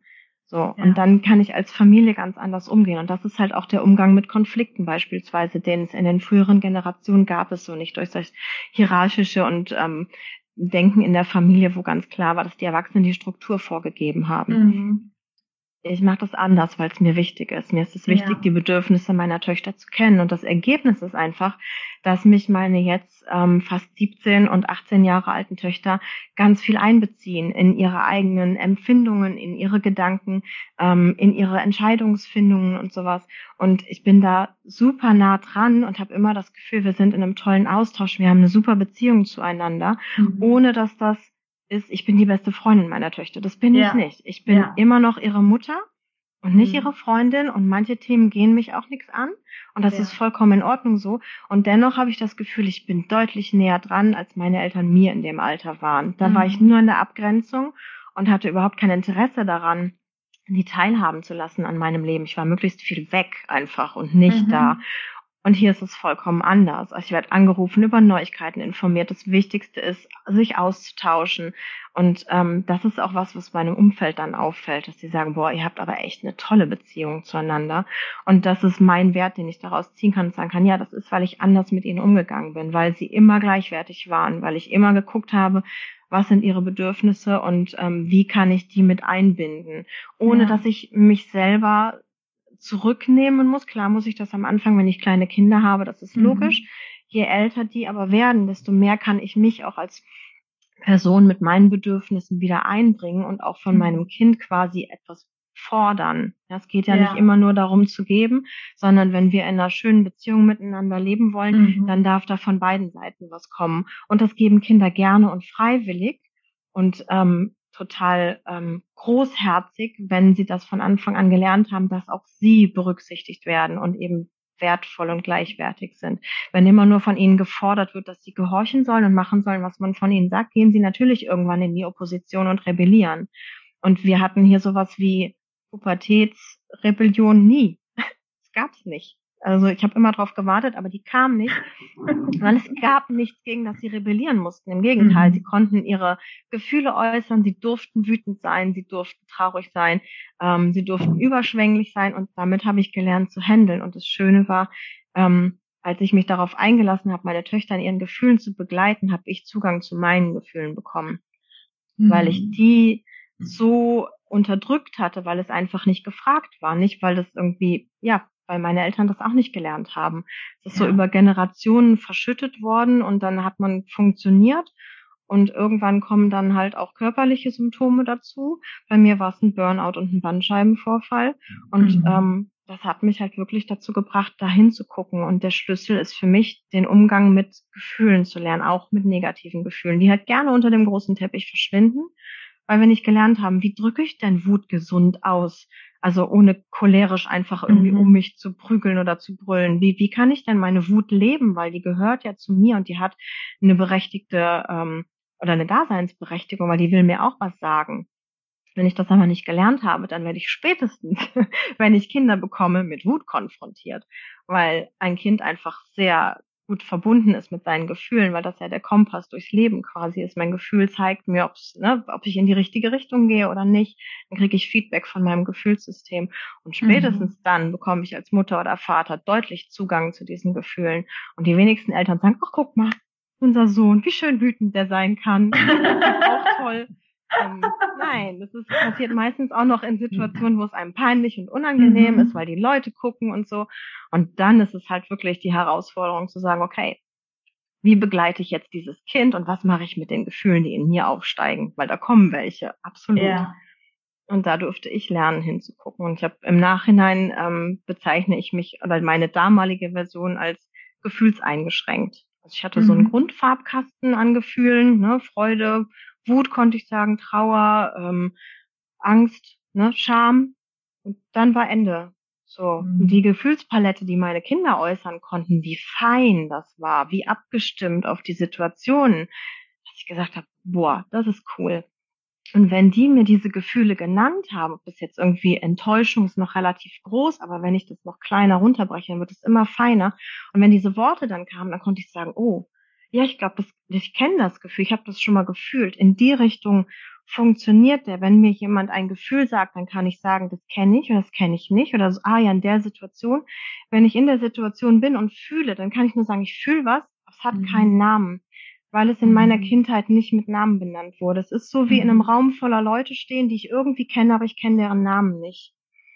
So, ja. und dann kann ich als Familie ganz anders umgehen. Und das ist halt auch der Umgang mit Konflikten beispielsweise, den es in den früheren Generationen gab es so nicht durch das hierarchische und ähm, Denken in der Familie, wo ganz klar war, dass die Erwachsenen die Struktur vorgegeben haben. Mhm. Ich mache das anders, weil es mir wichtig ist. Mir ist es wichtig, ja. die Bedürfnisse meiner Töchter zu kennen. Und das Ergebnis ist einfach, dass mich meine jetzt ähm, fast 17 und 18 Jahre alten Töchter ganz viel einbeziehen in ihre eigenen Empfindungen, in ihre Gedanken, ähm, in ihre Entscheidungsfindungen und sowas. Und ich bin da super nah dran und habe immer das Gefühl, wir sind in einem tollen Austausch, wir haben eine super Beziehung zueinander, mhm. ohne dass das ist, ich bin die beste Freundin meiner Töchter. Das bin ja. ich nicht. Ich bin ja. immer noch ihre Mutter und nicht mhm. ihre Freundin und manche Themen gehen mich auch nichts an und das ja. ist vollkommen in Ordnung so. Und dennoch habe ich das Gefühl, ich bin deutlich näher dran, als meine Eltern mir in dem Alter waren. Da mhm. war ich nur in der Abgrenzung und hatte überhaupt kein Interesse daran, die teilhaben zu lassen an meinem Leben. Ich war möglichst viel weg einfach und nicht mhm. da. Und hier ist es vollkommen anders. Also ich werde angerufen, über Neuigkeiten informiert. Das Wichtigste ist, sich auszutauschen. Und ähm, das ist auch was, was meinem Umfeld dann auffällt, dass sie sagen, boah, ihr habt aber echt eine tolle Beziehung zueinander. Und das ist mein Wert, den ich daraus ziehen kann und sagen kann, ja, das ist, weil ich anders mit ihnen umgegangen bin, weil sie immer gleichwertig waren, weil ich immer geguckt habe, was sind ihre Bedürfnisse und ähm, wie kann ich die mit einbinden, ohne ja. dass ich mich selber zurücknehmen muss. Klar muss ich das am Anfang, wenn ich kleine Kinder habe, das ist mhm. logisch. Je älter die aber werden, desto mehr kann ich mich auch als Person mit meinen Bedürfnissen wieder einbringen und auch von mhm. meinem Kind quasi etwas fordern. Es geht ja, ja, nicht immer nur darum zu geben, sondern wenn wir in einer schönen Beziehung miteinander leben wollen, mhm. dann darf da von beiden Seiten was kommen. Und das geben Kinder gerne und freiwillig. Und ähm, total ähm, großherzig, wenn sie das von Anfang an gelernt haben, dass auch sie berücksichtigt werden und eben wertvoll und gleichwertig sind. Wenn immer nur von ihnen gefordert wird, dass sie gehorchen sollen und machen sollen, was man von ihnen sagt, gehen sie natürlich irgendwann in die Opposition und rebellieren. Und wir hatten hier sowas wie Pubertätsrebellion nie. Es gab's nicht. Also ich habe immer drauf gewartet, aber die kam nicht, weil es gab nichts, gegen das sie rebellieren mussten. Im Gegenteil, mhm. sie konnten ihre Gefühle äußern, sie durften wütend sein, sie durften traurig sein, ähm, sie durften überschwänglich sein und damit habe ich gelernt zu handeln. Und das Schöne war, ähm, als ich mich darauf eingelassen habe, meine Töchter in ihren Gefühlen zu begleiten, habe ich Zugang zu meinen Gefühlen bekommen, mhm. weil ich mhm. die so unterdrückt hatte, weil es einfach nicht gefragt war, nicht weil das irgendwie ja weil meine Eltern das auch nicht gelernt haben. Es ist ja. so über Generationen verschüttet worden und dann hat man funktioniert und irgendwann kommen dann halt auch körperliche Symptome dazu. Bei mir war es ein Burnout und ein Bandscheibenvorfall und mhm. ähm, das hat mich halt wirklich dazu gebracht, dahin zu gucken. Und der Schlüssel ist für mich, den Umgang mit Gefühlen zu lernen, auch mit negativen Gefühlen, die halt gerne unter dem großen Teppich verschwinden, weil wir nicht gelernt haben, wie drücke ich denn Wut gesund aus? Also ohne cholerisch einfach irgendwie mhm. um mich zu prügeln oder zu brüllen. Wie, wie kann ich denn meine Wut leben? Weil die gehört ja zu mir und die hat eine berechtigte ähm, oder eine Daseinsberechtigung, weil die will mir auch was sagen. Wenn ich das aber nicht gelernt habe, dann werde ich spätestens, wenn ich Kinder bekomme, mit Wut konfrontiert, weil ein Kind einfach sehr gut verbunden ist mit seinen Gefühlen, weil das ja der Kompass durchs Leben quasi ist. Mein Gefühl zeigt mir, ob's, ne, ob ich in die richtige Richtung gehe oder nicht. Dann kriege ich Feedback von meinem Gefühlssystem. Und spätestens mhm. dann bekomme ich als Mutter oder Vater deutlich Zugang zu diesen Gefühlen. Und die wenigsten Eltern sagen, ach guck mal, unser Sohn, wie schön wütend der sein kann. Das ist auch toll. Ähm, nein, das ist, passiert meistens auch noch in Situationen, wo es einem peinlich und unangenehm mhm. ist, weil die Leute gucken und so. Und dann ist es halt wirklich die Herausforderung zu sagen, okay, wie begleite ich jetzt dieses Kind und was mache ich mit den Gefühlen, die in mir aufsteigen? Weil da kommen welche, absolut. Ja. Und da durfte ich lernen hinzugucken. Und ich habe im Nachhinein ähm, bezeichne ich mich oder meine damalige Version als gefühlseingeschränkt. Also ich hatte mhm. so einen mhm. Grundfarbkasten an Gefühlen, ne, Freude, Wut konnte ich sagen, Trauer, ähm, Angst, ne, Scham. Und dann war Ende. So, mhm. die Gefühlspalette, die meine Kinder äußern konnten, wie fein das war, wie abgestimmt auf die Situationen, dass ich gesagt habe, boah, das ist cool. Und wenn die mir diese Gefühle genannt haben, das jetzt irgendwie Enttäuschung ist noch relativ groß, aber wenn ich das noch kleiner runterbreche, dann wird es immer feiner. Und wenn diese Worte dann kamen, dann konnte ich sagen, oh, ja, ich glaube, ich kenne das Gefühl, ich habe das schon mal gefühlt. In die Richtung funktioniert der. Wenn mir jemand ein Gefühl sagt, dann kann ich sagen, das kenne ich oder das kenne ich nicht. Oder so, ah ja, in der Situation. Wenn ich in der Situation bin und fühle, dann kann ich nur sagen, ich fühle was, es hat mhm. keinen Namen. weil es in meiner mhm. Kindheit nicht mit Namen benannt wurde. Es ist so wie in einem mhm. Raum voller Leute stehen, die ich irgendwie kenne, aber ich kenne deren Namen nicht.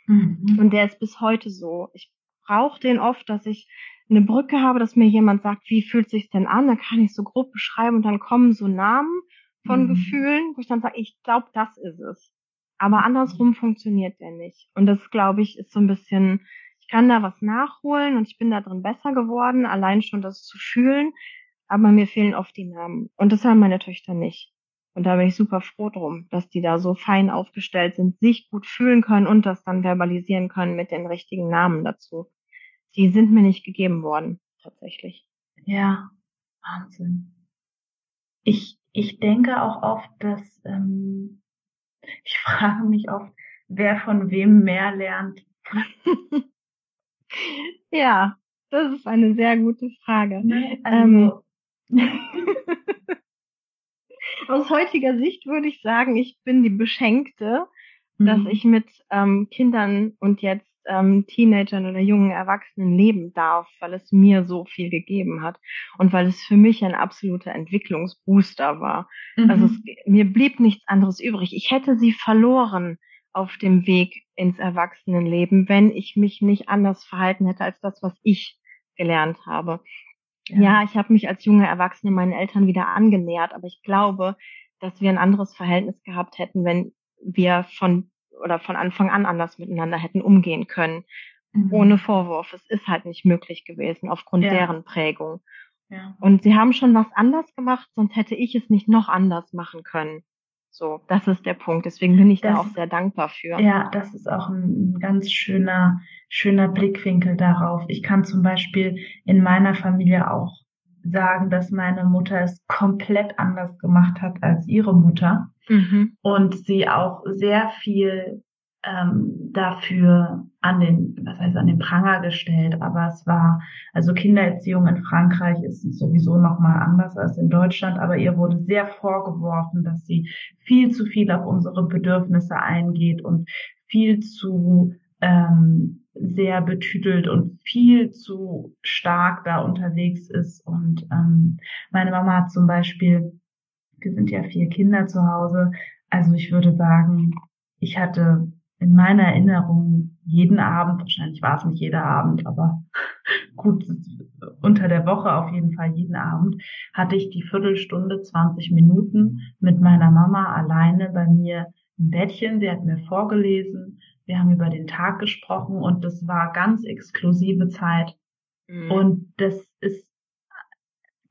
Mhm. Und der ist bis heute so. Ich brauche den oft, dass ich eine Brücke habe, dass mir jemand sagt, wie fühlt sich's denn an? Dann kann ich so grob beschreiben und dann kommen so Namen von mhm. Gefühlen, wo ich dann sage, ich glaube, das ist es. Aber andersrum funktioniert der nicht. Und das, glaube ich, ist so ein bisschen, ich kann da was nachholen und ich bin da drin besser geworden, allein schon das zu fühlen aber mir fehlen oft die Namen. Und das haben meine Töchter nicht. Und da bin ich super froh drum, dass die da so fein aufgestellt sind, sich gut fühlen können und das dann verbalisieren können mit den richtigen Namen dazu. Die sind mir nicht gegeben worden, tatsächlich. Ja, Wahnsinn. Ich, ich denke auch oft, dass, ähm, ich frage mich oft, wer von wem mehr lernt. ja, das ist eine sehr gute Frage. Ne, also, ähm, Aus heutiger Sicht würde ich sagen, ich bin die Beschenkte, mhm. dass ich mit ähm, Kindern und jetzt ähm, Teenagern oder jungen Erwachsenen leben darf, weil es mir so viel gegeben hat und weil es für mich ein absoluter Entwicklungsbooster war. Mhm. Also es, mir blieb nichts anderes übrig. Ich hätte sie verloren auf dem Weg ins Erwachsenenleben, wenn ich mich nicht anders verhalten hätte als das, was ich gelernt habe. Ja, ja ich habe mich als junge Erwachsene meinen Eltern wieder angenähert, aber ich glaube, dass wir ein anderes Verhältnis gehabt hätten, wenn wir von oder von Anfang an anders miteinander hätten umgehen können. Mhm. Ohne Vorwurf. Es ist halt nicht möglich gewesen aufgrund ja. deren Prägung. Ja. Und sie haben schon was anders gemacht, sonst hätte ich es nicht noch anders machen können. So, das ist der Punkt. Deswegen bin ich das, da auch sehr dankbar für. Ja, das ist auch ein, ein ganz schöner, schöner Blickwinkel darauf. Ich kann zum Beispiel in meiner Familie auch sagen, dass meine Mutter es komplett anders gemacht hat als ihre Mutter. Mhm. und sie auch sehr viel ähm, dafür an den, was heißt an den Pranger gestellt, aber es war, also Kindererziehung in Frankreich ist sowieso nochmal anders als in Deutschland, aber ihr wurde sehr vorgeworfen, dass sie viel zu viel auf unsere Bedürfnisse eingeht und viel zu ähm, sehr betütelt und viel zu stark da unterwegs ist. Und ähm, meine Mama hat zum Beispiel, wir sind ja vier Kinder zu Hause, also ich würde sagen, ich hatte in meiner Erinnerung jeden Abend, wahrscheinlich war es nicht jeder Abend, aber gut, unter der Woche auf jeden Fall jeden Abend, hatte ich die Viertelstunde, 20 Minuten mit meiner Mama alleine bei mir im Bettchen. Sie hat mir vorgelesen, wir haben über den Tag gesprochen und das war ganz exklusive Zeit. Mhm. Und das ist,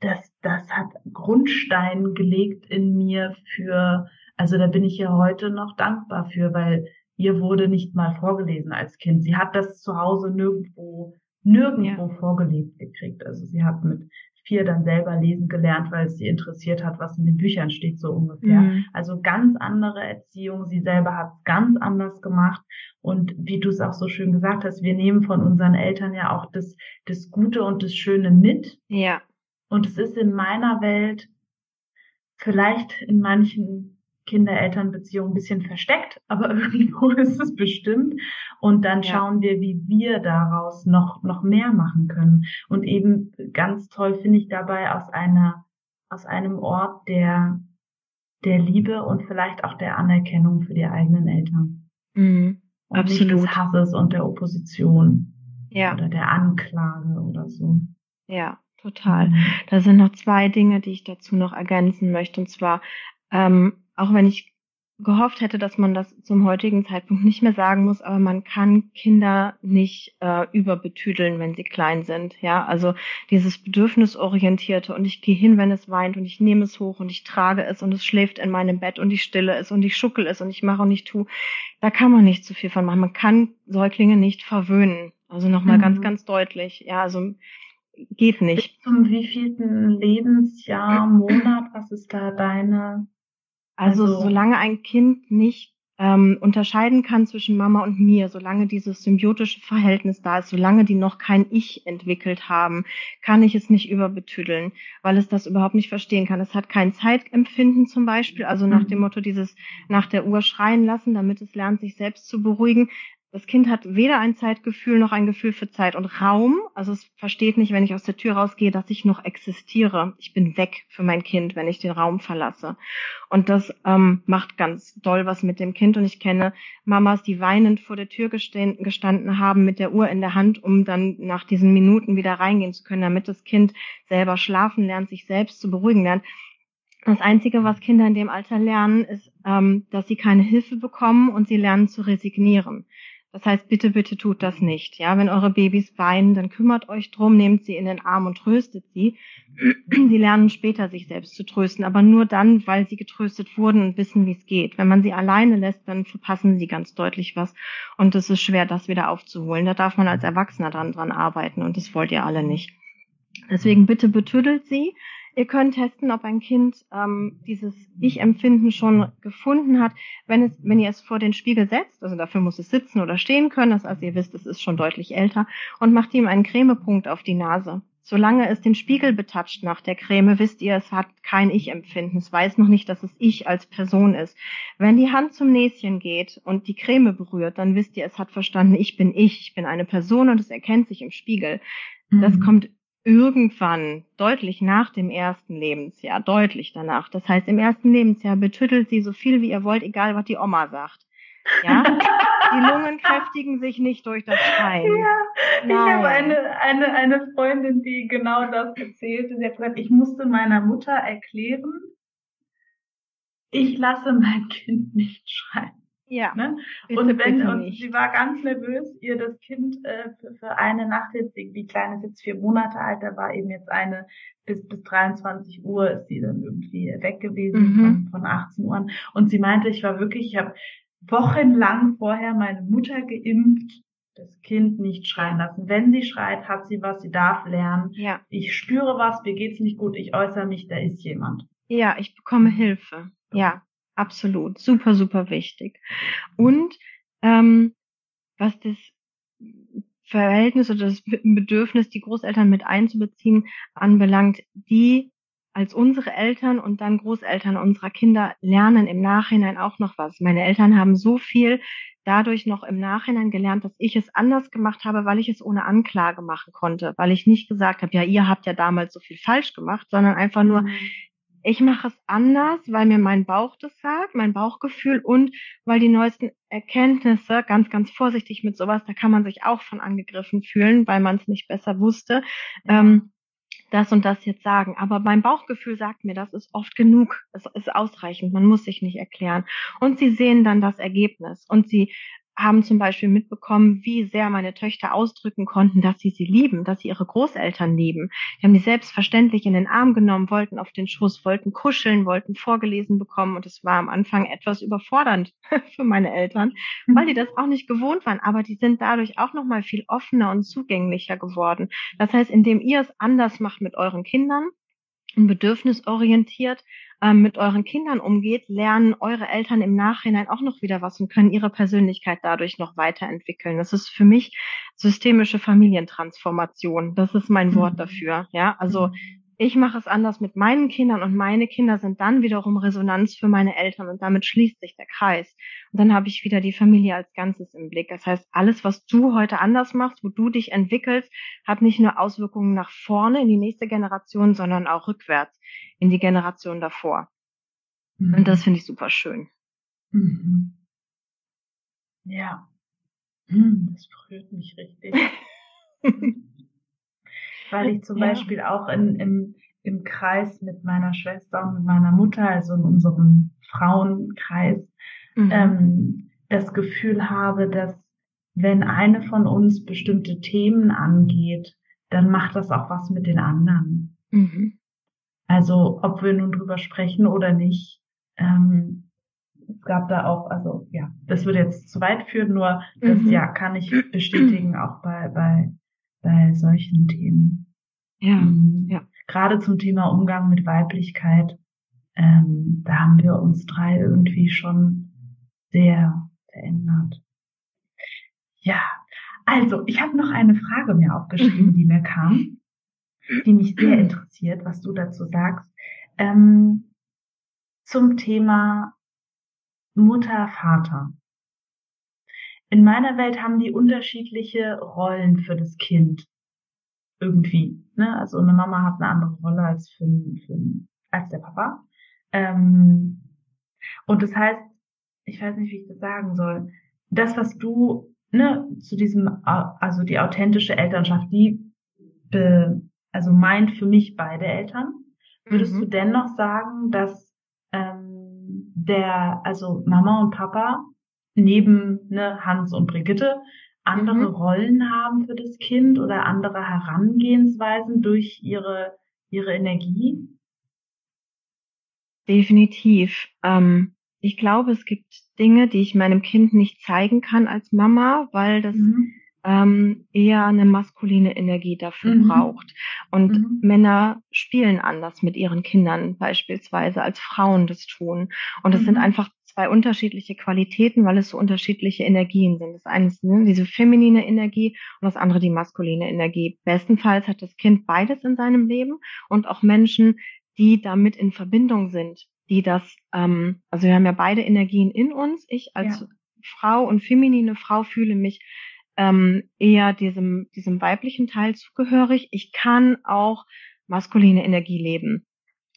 das, das hat Grundstein gelegt in mir für, also da bin ich ja heute noch dankbar für, weil ihr wurde nicht mal vorgelesen als Kind. Sie hat das zu Hause nirgendwo, nirgendwo ja. vorgelebt gekriegt. Also sie hat mit vier dann selber lesen gelernt, weil es sie interessiert hat, was in den Büchern steht, so ungefähr. Mhm. Also ganz andere Erziehung. Sie selber hat es ganz anders gemacht. Und wie du es auch so schön gesagt hast, wir nehmen von unseren Eltern ja auch das, das Gute und das Schöne mit. Ja. Und es ist in meiner Welt vielleicht in manchen Kinder-Eltern-Beziehung ein bisschen versteckt, aber irgendwo ist es bestimmt. Und dann ja. schauen wir, wie wir daraus noch, noch mehr machen können. Und eben ganz toll finde ich dabei aus einer, aus einem Ort der, der Liebe und vielleicht auch der Anerkennung für die eigenen Eltern. Mhm, und absolut. Nicht des Hasses und der Opposition. Ja. Oder der Anklage oder so. Ja, total. Mhm. Da sind noch zwei Dinge, die ich dazu noch ergänzen möchte. Und zwar ähm, auch wenn ich gehofft hätte, dass man das zum heutigen Zeitpunkt nicht mehr sagen muss, aber man kann Kinder nicht äh, überbetüdeln, wenn sie klein sind. Ja, also dieses Bedürfnisorientierte und ich gehe hin, wenn es weint und ich nehme es hoch und ich trage es und es schläft in meinem Bett und ich stille es und ich schuckel es und ich mache und ich tu. Da kann man nicht zu viel von machen. Man kann Säuglinge nicht verwöhnen. Also nochmal mhm. ganz, ganz deutlich. Ja, also geht nicht. Bis zum wievielten Lebensjahr, Monat, was ist da deine also, also solange ein Kind nicht ähm, unterscheiden kann zwischen Mama und mir, solange dieses symbiotische Verhältnis da ist, solange die noch kein Ich entwickelt haben, kann ich es nicht überbetüdeln, weil es das überhaupt nicht verstehen kann. Es hat kein Zeitempfinden zum Beispiel, also nach dem mhm. Motto dieses nach der Uhr schreien lassen, damit es lernt, sich selbst zu beruhigen. Das Kind hat weder ein Zeitgefühl noch ein Gefühl für Zeit und Raum. Also es versteht nicht, wenn ich aus der Tür rausgehe, dass ich noch existiere. Ich bin weg für mein Kind, wenn ich den Raum verlasse. Und das ähm, macht ganz doll was mit dem Kind. Und ich kenne Mamas, die weinend vor der Tür gestanden haben mit der Uhr in der Hand, um dann nach diesen Minuten wieder reingehen zu können, damit das Kind selber schlafen lernt, sich selbst zu beruhigen lernt. Das Einzige, was Kinder in dem Alter lernen, ist, ähm, dass sie keine Hilfe bekommen und sie lernen zu resignieren. Das heißt, bitte, bitte tut das nicht. Ja, wenn eure Babys weinen, dann kümmert euch drum, nehmt sie in den Arm und tröstet sie. Sie lernen später, sich selbst zu trösten, aber nur dann, weil sie getröstet wurden und wissen, wie es geht. Wenn man sie alleine lässt, dann verpassen sie ganz deutlich was und es ist schwer, das wieder aufzuholen. Da darf man als Erwachsener dran, dran arbeiten und das wollt ihr alle nicht. Deswegen bitte betüdelt sie, Ihr könnt testen, ob ein Kind ähm, dieses Ich-Empfinden schon gefunden hat, wenn, es, wenn ihr es vor den Spiegel setzt. Also dafür muss es sitzen oder stehen können. Das, also ihr wisst, es ist schon deutlich älter. Und macht ihm einen Cremepunkt auf die Nase. Solange es den Spiegel betatscht nach der Creme, wisst ihr, es hat kein Ich-Empfinden. Es weiß noch nicht, dass es Ich als Person ist. Wenn die Hand zum Näschen geht und die Creme berührt, dann wisst ihr, es hat verstanden, ich bin ich, ich bin eine Person und es erkennt sich im Spiegel. Das mhm. kommt irgendwann, deutlich nach dem ersten Lebensjahr, deutlich danach. Das heißt, im ersten Lebensjahr betüttelt sie so viel wie ihr wollt, egal was die Oma sagt. Ja, die Lungen kräftigen sich nicht durch das Schreien. Ja, ich habe eine, eine, eine Freundin, die genau das erzählte. Sie hat gesagt, ich musste meiner Mutter erklären, ich lasse mein Kind nicht schreien. Ja. Ne? Bitte, und wenn bitte und sie war ganz nervös, ihr das Kind äh, für, für eine Nacht jetzt, die Kleine ist jetzt vier Monate alt, da war eben jetzt eine bis bis 23 Uhr ist sie dann irgendwie weg gewesen mhm. von, von 18 Uhr an. Und sie meinte, ich war wirklich, ich habe wochenlang vorher meine Mutter geimpft, das Kind nicht schreien lassen. Wenn sie schreit, hat sie was, sie darf lernen. Ja. Ich spüre was, mir geht's nicht gut, ich äußere mich, da ist jemand. Ja, ich bekomme Hilfe. Ja. Absolut, super, super wichtig. Und ähm, was das Verhältnis oder das Bedürfnis, die Großeltern mit einzubeziehen, anbelangt, die als unsere Eltern und dann Großeltern unserer Kinder lernen im Nachhinein auch noch was. Meine Eltern haben so viel dadurch noch im Nachhinein gelernt, dass ich es anders gemacht habe, weil ich es ohne Anklage machen konnte, weil ich nicht gesagt habe, ja, ihr habt ja damals so viel falsch gemacht, sondern einfach nur, mhm ich mache es anders, weil mir mein Bauch das sagt, mein Bauchgefühl und weil die neuesten Erkenntnisse, ganz, ganz vorsichtig mit sowas, da kann man sich auch von angegriffen fühlen, weil man es nicht besser wusste, ähm, das und das jetzt sagen. Aber mein Bauchgefühl sagt mir, das ist oft genug, es ist ausreichend, man muss sich nicht erklären. Und sie sehen dann das Ergebnis und sie haben zum Beispiel mitbekommen, wie sehr meine Töchter ausdrücken konnten, dass sie sie lieben, dass sie ihre Großeltern lieben. Die haben die selbstverständlich in den Arm genommen, wollten auf den Schoß, wollten kuscheln, wollten vorgelesen bekommen und es war am Anfang etwas überfordernd für meine Eltern, weil die das auch nicht gewohnt waren, aber die sind dadurch auch noch mal viel offener und zugänglicher geworden. Das heißt, indem ihr es anders macht mit euren Kindern, und bedürfnisorientiert ähm, mit euren Kindern umgeht, lernen eure Eltern im Nachhinein auch noch wieder was und können ihre Persönlichkeit dadurch noch weiterentwickeln. Das ist für mich systemische Familientransformation. Das ist mein Wort mhm. dafür. Ja, also ich mache es anders mit meinen Kindern und meine Kinder sind dann wiederum Resonanz für meine Eltern und damit schließt sich der Kreis. Und dann habe ich wieder die Familie als Ganzes im Blick. Das heißt, alles, was du heute anders machst, wo du dich entwickelst, hat nicht nur Auswirkungen nach vorne in die nächste Generation, sondern auch rückwärts in die Generation davor. Mhm. Und das finde ich super schön. Mhm. Ja. Hm, das berührt mich richtig. weil ich zum ja. Beispiel auch in, im, im Kreis mit meiner Schwester und mit meiner Mutter, also in unserem Frauenkreis, mhm. ähm, das Gefühl habe, dass wenn eine von uns bestimmte Themen angeht, dann macht das auch was mit den anderen. Mhm. Also ob wir nun drüber sprechen oder nicht. Ähm, es gab da auch, also ja, das würde jetzt zu weit führen, nur das mhm. ja kann ich bestätigen auch bei, bei bei solchen Themen. Ja, mhm. ja. Gerade zum Thema Umgang mit Weiblichkeit, ähm, da haben wir uns drei irgendwie schon sehr verändert. Ja, also ich habe noch eine Frage mir aufgeschrieben, mhm. die mir kam, die mich sehr interessiert, was du dazu sagst. Ähm, zum Thema Mutter, Vater. in meiner Welt haben die unterschiedliche Rollen für das Kind. Irgendwie. Ne? Also eine Mama hat eine andere Rolle als für, für als der Papa. Ähm, und das heißt, ich weiß nicht, wie ich das sagen soll. Das, was du ne, zu diesem, also die authentische Elternschaft, die be, also meint für mich beide Eltern. Würdest mhm. du dennoch sagen, dass ähm, der, also Mama und Papa neben ne, Hans und Brigitte andere mhm. Rollen haben für das Kind oder andere Herangehensweisen durch ihre ihre Energie? Definitiv. Ähm, ich glaube, es gibt Dinge, die ich meinem Kind nicht zeigen kann als Mama, weil das mhm. ähm, eher eine maskuline Energie dafür mhm. braucht. Und mhm. Männer spielen anders mit ihren Kindern beispielsweise, als Frauen das tun. Und es sind mhm. einfach zwei unterschiedliche Qualitäten, weil es so unterschiedliche Energien sind. Das eine ist ne, diese feminine Energie und das andere die maskuline Energie. Bestenfalls hat das Kind beides in seinem Leben und auch Menschen, die damit in Verbindung sind die das, ähm, also wir haben ja beide Energien in uns. Ich als ja. Frau und feminine Frau fühle mich ähm, eher diesem, diesem weiblichen Teil zugehörig. Ich kann auch maskuline Energie leben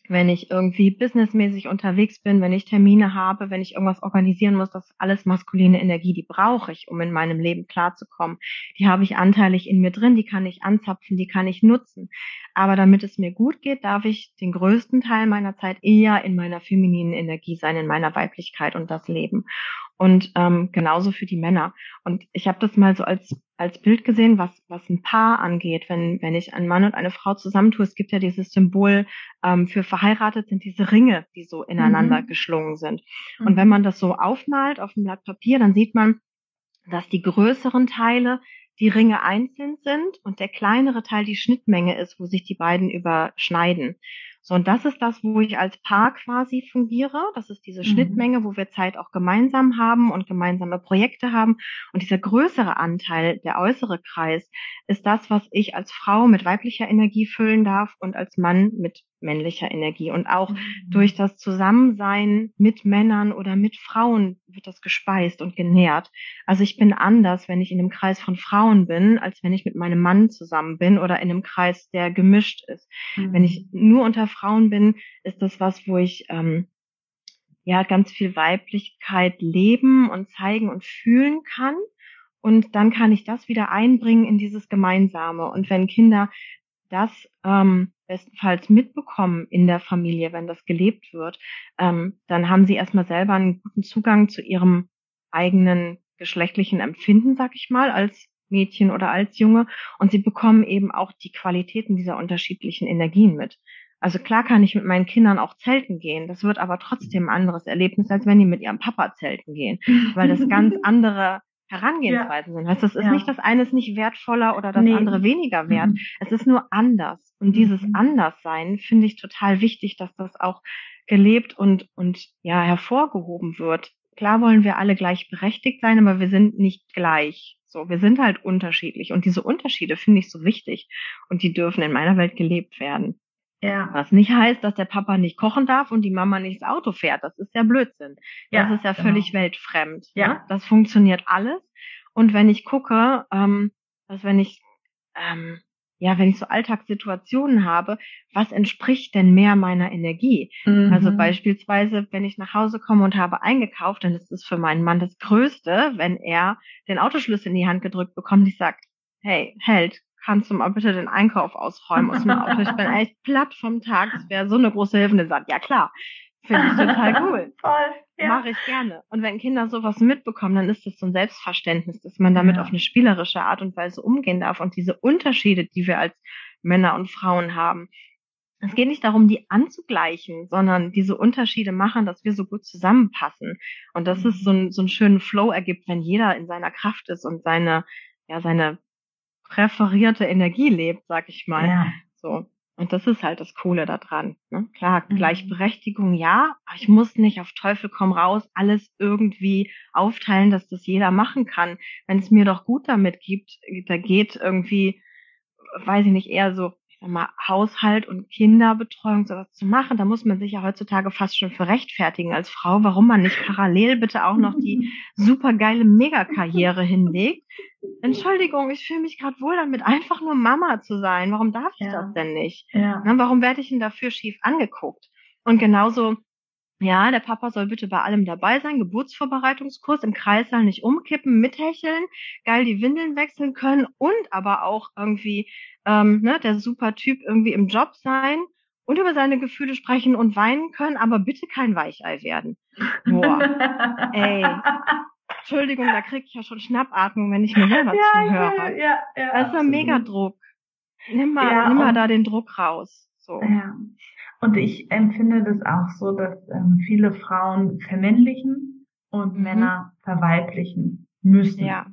wenn ich irgendwie businessmäßig unterwegs bin, wenn ich Termine habe, wenn ich irgendwas organisieren muss, das ist alles maskuline Energie, die brauche ich, um in meinem Leben klarzukommen. Die habe ich anteilig in mir drin, die kann ich anzapfen, die kann ich nutzen. Aber damit es mir gut geht, darf ich den größten Teil meiner Zeit eher in meiner femininen Energie sein, in meiner Weiblichkeit und das Leben. Und ähm, genauso für die Männer. Und ich habe das mal so als als Bild gesehen, was was ein Paar angeht, wenn wenn ich einen Mann und eine Frau zusammentue. Es gibt ja dieses Symbol ähm, für verheiratet sind diese Ringe, die so ineinander mhm. geschlungen sind. Mhm. Und wenn man das so aufmalt auf dem Blatt Papier, dann sieht man, dass die größeren Teile die Ringe einzeln sind und der kleinere Teil die Schnittmenge ist, wo sich die beiden überschneiden. So, und das ist das, wo ich als Paar quasi fungiere. Das ist diese mhm. Schnittmenge, wo wir Zeit auch gemeinsam haben und gemeinsame Projekte haben. Und dieser größere Anteil, der äußere Kreis, ist das, was ich als Frau mit weiblicher Energie füllen darf und als Mann mit männlicher Energie. Und auch mhm. durch das Zusammensein mit Männern oder mit Frauen wird das gespeist und genährt. Also ich bin anders, wenn ich in einem Kreis von Frauen bin, als wenn ich mit meinem Mann zusammen bin oder in einem Kreis, der gemischt ist. Mhm. Wenn ich nur unter Frauen bin, ist das was, wo ich ähm, ja ganz viel Weiblichkeit leben und zeigen und fühlen kann. Und dann kann ich das wieder einbringen in dieses Gemeinsame. Und wenn Kinder das ähm, bestenfalls mitbekommen in der Familie, wenn das gelebt wird, ähm, dann haben sie erstmal selber einen guten Zugang zu ihrem eigenen geschlechtlichen Empfinden, sag ich mal, als Mädchen oder als Junge. Und sie bekommen eben auch die Qualitäten dieser unterschiedlichen Energien mit. Also klar kann ich mit meinen Kindern auch zelten gehen. Das wird aber trotzdem ein anderes Erlebnis, als wenn die mit ihrem Papa zelten gehen, weil das ganz andere Herangehensweisen ja. sind. Heißt, das ist ja. nicht, das eine ist nicht wertvoller oder das nee. andere weniger wert. Mhm. Es ist nur anders. Und mhm. dieses Anderssein finde ich total wichtig, dass das auch gelebt und, und ja, hervorgehoben wird. Klar wollen wir alle gleichberechtigt sein, aber wir sind nicht gleich. So, wir sind halt unterschiedlich. Und diese Unterschiede finde ich so wichtig. Und die dürfen in meiner Welt gelebt werden. Ja. Was nicht heißt, dass der Papa nicht kochen darf und die Mama nicht das Auto fährt. Das ist ja Blödsinn. Ja, das ist ja genau. völlig weltfremd. Ja. Ne? Das funktioniert alles. Und wenn ich gucke, ähm, dass wenn ich, ähm, ja, wenn ich so Alltagssituationen habe, was entspricht denn mehr meiner Energie? Mhm. Also beispielsweise, wenn ich nach Hause komme und habe eingekauft, dann ist es für meinen Mann das Größte, wenn er den Autoschlüssel in die Hand gedrückt bekommt und ich sage, hey, Held, kannst du mal bitte den Einkauf ausräumen aus dem Auto? Ich bin echt platt vom Tag. Das wäre so eine große Hilfe. Und er sagt, ja klar, finde ich total cool. Voll. Ja. Mache ich gerne. Und wenn Kinder sowas mitbekommen, dann ist das so ein Selbstverständnis, dass man damit ja. auf eine spielerische Art und Weise umgehen darf. Und diese Unterschiede, die wir als Männer und Frauen haben, es geht nicht darum, die anzugleichen, sondern diese Unterschiede machen, dass wir so gut zusammenpassen. Und dass es so, ein, so einen schönen Flow ergibt, wenn jeder in seiner Kraft ist und seine, ja, seine präferierte Energie lebt, sag ich mal. Ja. So. Und das ist halt das Coole daran. Ne? Klar, mhm. Gleichberechtigung ja, aber ich muss nicht auf Teufel komm raus alles irgendwie aufteilen, dass das jeder machen kann. Wenn es mir doch gut damit gibt, da geht irgendwie, weiß ich nicht, eher so, mal, Haushalt und Kinderbetreuung sowas zu machen. Da muss man sich ja heutzutage fast schon für rechtfertigen als Frau, warum man nicht parallel bitte auch noch die supergeile Megakarriere hinlegt. Entschuldigung, ich fühle mich gerade wohl damit, einfach nur Mama zu sein. Warum darf ich ja. das denn nicht? Ja. Na, warum werde ich denn dafür schief angeguckt? Und genauso ja, der Papa soll bitte bei allem dabei sein. Geburtsvorbereitungskurs im Kreissaal nicht umkippen, mithecheln, geil die Windeln wechseln können und aber auch irgendwie ähm, ne, der super Typ irgendwie im Job sein und über seine Gefühle sprechen und weinen können, aber bitte kein Weichei werden. Boah, ey. Entschuldigung, da krieg ich ja schon Schnappatmung, wenn ich mir selber ja, zuhöre. Ja, ja, ja, das ist ein Megadruck. Nimm mal, ja, nimm mal da den Druck raus. So. Ja. Und ich empfinde das auch so, dass ähm, viele Frauen vermännlichen und mhm. Männer verweiblichen müssen. Ja.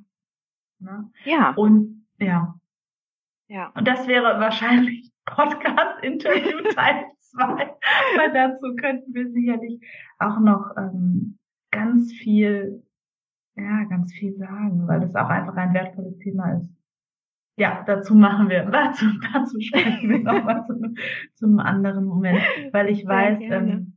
Ne? Ja. Und ja. Ja. Und das wäre wahrscheinlich Podcast-Interview Teil 2, weil dazu könnten wir sicherlich auch noch ähm, ganz viel, ja, ganz viel sagen, weil das auch einfach ein wertvolles Thema ist ja, dazu machen wir, dazu, dazu sprechen wir nochmal zum, zum anderen Moment, weil ich weiß, ähm,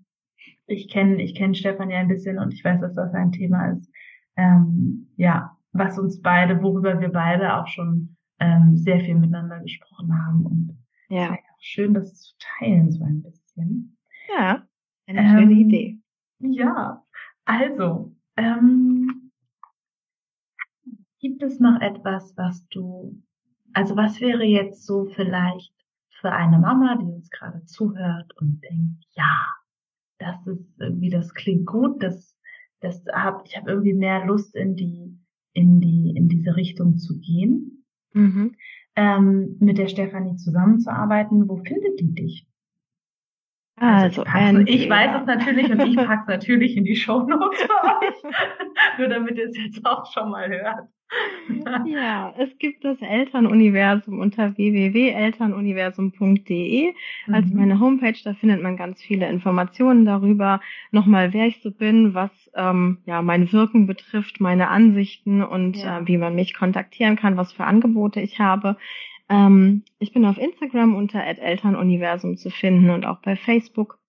ich kenne ich kenn Stefan ja ein bisschen und ich weiß, dass das ein Thema ist, ähm, ja, was uns beide, worüber wir beide auch schon ähm, sehr viel miteinander gesprochen haben und ja. ja schön, das zu teilen so ein bisschen. Ja, eine ähm, schöne Idee. Ja, also, ähm, gibt es noch etwas, was du also was wäre jetzt so vielleicht für eine Mama, die uns gerade zuhört und denkt, ja, das ist irgendwie, das klingt gut, das, das hab, ich habe irgendwie mehr Lust in die, in die, in diese Richtung zu gehen, mhm. ähm, mit der Stefanie zusammenzuarbeiten. Wo findet die dich? Also, also ich, ich weiß es natürlich und ich pack's natürlich in die Show Notes für euch, nur damit ihr es jetzt auch schon mal hört. Ja, es gibt das Elternuniversum unter www.elternuniversum.de als mhm. meine Homepage. Da findet man ganz viele Informationen darüber, nochmal wer ich so bin, was ähm, ja mein Wirken betrifft, meine Ansichten und ja. äh, wie man mich kontaktieren kann, was für Angebote ich habe. Ähm, ich bin auf Instagram unter Elternuniversum zu finden und auch bei Facebook.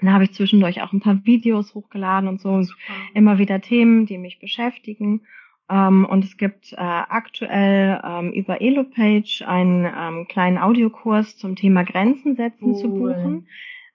Da habe ich zwischendurch auch ein paar Videos hochgeladen und so. Super. Immer wieder Themen, die mich beschäftigen. Ähm, und es gibt äh, aktuell ähm, über Elopage einen ähm, kleinen Audiokurs zum Thema Grenzen setzen cool. zu buchen.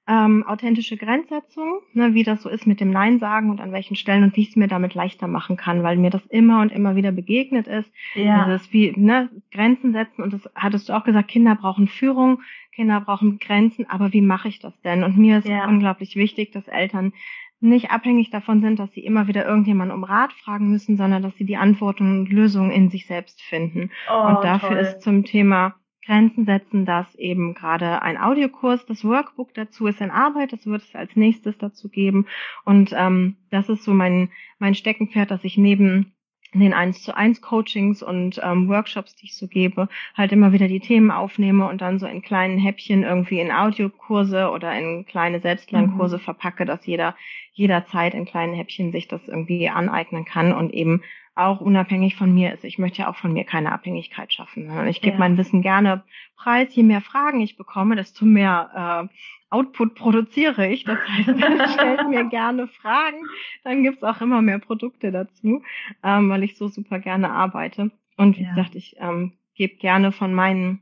Ähm, authentische Grenzsetzung, ne, wie das so ist mit dem Nein sagen und an welchen Stellen und wie ich es mir damit leichter machen kann, weil mir das immer und immer wieder begegnet ist. Ja. Ist wie ne, Grenzen setzen und das hattest du auch gesagt, Kinder brauchen Führung, Kinder brauchen Grenzen, aber wie mache ich das denn? Und mir ist ja. unglaublich wichtig, dass Eltern nicht abhängig davon sind, dass sie immer wieder irgendjemanden um Rat fragen müssen, sondern dass sie die Antworten und Lösungen in sich selbst finden. Oh, und dafür toll. ist zum Thema Grenzen setzen das eben gerade ein Audiokurs. Das Workbook dazu ist in Arbeit, das wird es als nächstes dazu geben. Und ähm, das ist so mein, mein Steckenpferd, dass ich neben den 1 zu 1 Coachings und ähm, Workshops, die ich so gebe, halt immer wieder die Themen aufnehme und dann so in kleinen Häppchen irgendwie in Audiokurse oder in kleine Selbstlernkurse mhm. verpacke, dass jeder jederzeit in kleinen Häppchen sich das irgendwie aneignen kann und eben auch unabhängig von mir ist. Ich möchte ja auch von mir keine Abhängigkeit schaffen. Ich gebe ja. mein Wissen gerne preis. Je mehr Fragen ich bekomme, desto mehr äh, Output produziere ich. Das heißt, stellt mir gerne Fragen. Dann gibt's auch immer mehr Produkte dazu, ähm, weil ich so super gerne arbeite. Und wie ja. gesagt, ich ähm, gebe gerne von meinen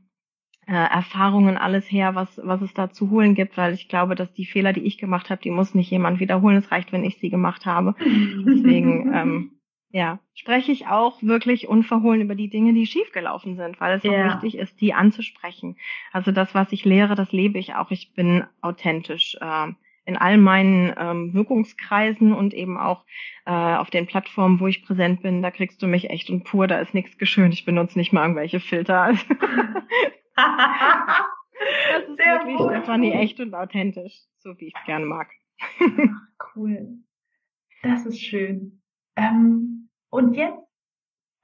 äh, Erfahrungen alles her, was, was es da zu holen gibt, weil ich glaube, dass die Fehler, die ich gemacht habe, die muss nicht jemand wiederholen. Es reicht, wenn ich sie gemacht habe. Deswegen ähm, ja, spreche ich auch wirklich unverhohlen über die Dinge, die schiefgelaufen sind, weil es ja. auch wichtig ist, die anzusprechen. Also das, was ich lehre, das lebe ich auch. Ich bin authentisch äh, in all meinen ähm, Wirkungskreisen und eben auch äh, auf den Plattformen, wo ich präsent bin. Da kriegst du mich echt und pur. Da ist nichts geschönt. Ich benutze nicht mal irgendwelche Filter. das ist Sehr wirklich cool. Stefanie echt und authentisch, so wie ich es gerne mag. Ach, cool. Das ist schön. Ähm, und jetzt,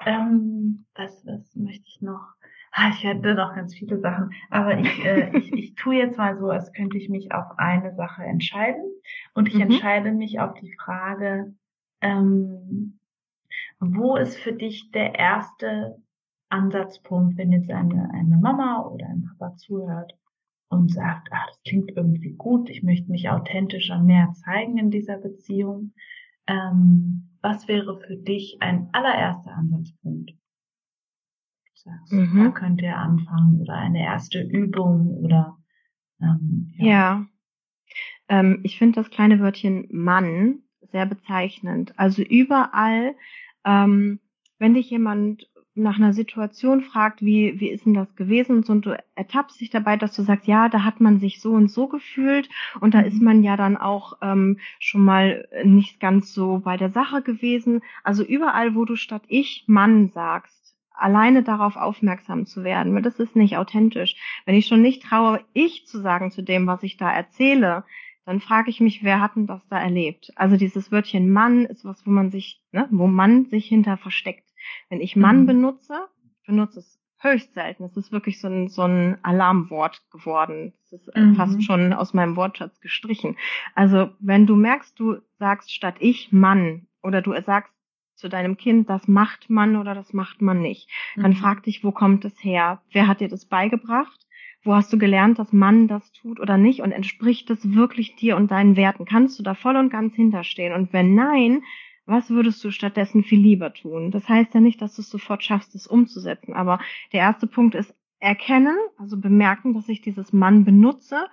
ähm, was, was möchte ich noch? Ah, ich hätte noch ganz viele Sachen, aber ich, äh, ich, ich tue jetzt mal so, als könnte ich mich auf eine Sache entscheiden. Und ich mhm. entscheide mich auf die Frage, ähm, wo ist für dich der erste Ansatzpunkt, wenn jetzt eine, eine Mama oder ein Papa zuhört und sagt, ach, das klingt irgendwie gut, ich möchte mich authentischer mehr zeigen in dieser Beziehung. Ähm, was wäre für dich ein allererster Ansatzpunkt? Sagst, mhm. da könnt ihr anfangen oder eine erste Übung oder ähm, ja. ja. Ähm, ich finde das kleine Wörtchen Mann sehr bezeichnend. Also überall, ähm, wenn dich jemand nach einer Situation fragt, wie, wie ist denn das gewesen und so, und du ertappst dich dabei, dass du sagst, ja, da hat man sich so und so gefühlt und da ist mhm. man ja dann auch ähm, schon mal nicht ganz so bei der Sache gewesen. Also überall, wo du statt ich Mann sagst, alleine darauf aufmerksam zu werden, weil das ist nicht authentisch. Wenn ich schon nicht traue, ich zu sagen zu dem, was ich da erzähle, dann frage ich mich, wer hat denn das da erlebt? Also dieses Wörtchen Mann ist was, wo man sich, ne, wo man sich hinter versteckt. Wenn ich Mann mhm. benutze, benutze es höchst selten. Es ist wirklich so ein, so ein Alarmwort geworden. Es ist äh, mhm. fast schon aus meinem Wortschatz gestrichen. Also wenn du merkst, du sagst statt ich Mann oder du sagst zu deinem Kind, das macht man oder das macht man nicht, mhm. dann frag dich, wo kommt es her? Wer hat dir das beigebracht? Wo hast du gelernt, dass man das tut oder nicht? Und entspricht das wirklich dir und deinen Werten? Kannst du da voll und ganz hinterstehen? Und wenn nein, was würdest du stattdessen viel lieber tun? Das heißt ja nicht, dass du es sofort schaffst, es umzusetzen. Aber der erste Punkt ist erkennen, also bemerken, dass ich dieses Mann benutze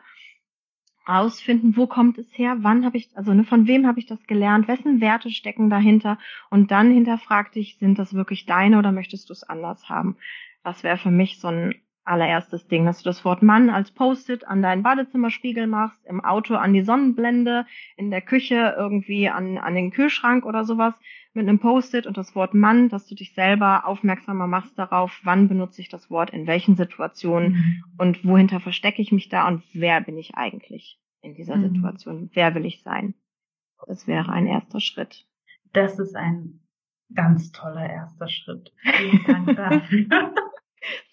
rausfinden, wo kommt es her, wann habe ich, also ne, von wem habe ich das gelernt, wessen Werte stecken dahinter und dann hinterfrag dich, sind das wirklich deine oder möchtest du es anders haben? Das wäre für mich so ein allererstes Ding, dass du das Wort Mann als Post-it an deinen Badezimmerspiegel machst, im Auto an die Sonnenblende, in der Küche irgendwie an, an den Kühlschrank oder sowas mit einem Post-it und das Wort Mann, dass du dich selber aufmerksamer machst darauf, wann benutze ich das Wort, in welchen Situationen mhm. und wohinter verstecke ich mich da und wer bin ich eigentlich in dieser mhm. Situation, wer will ich sein. Das wäre ein erster Schritt. Das ist ein ganz toller erster Schritt. Vielen Dank dafür.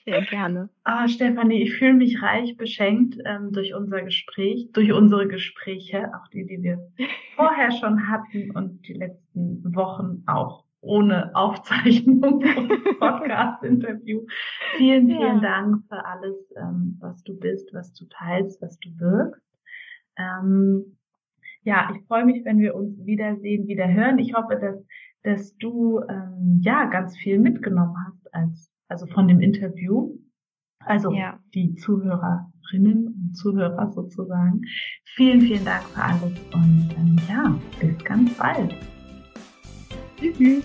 Sehr gerne. Ah, Stefanie, ich fühle mich reich beschenkt ähm, durch unser Gespräch, durch unsere Gespräche, auch die, die wir vorher schon hatten und die letzten Wochen auch ohne Aufzeichnung und Podcast-Interview. Vielen, vielen ja. Dank für alles, ähm, was du bist, was du teilst, was du wirkst. Ähm, ja, ich freue mich, wenn wir uns wiedersehen, wieder hören. Ich hoffe, dass, dass du ähm, ja ganz viel mitgenommen hast als also von dem Interview. Also ja. die Zuhörerinnen und Zuhörer sozusagen. Vielen, vielen Dank für alles und ähm, ja, bis ganz bald. Tschüss.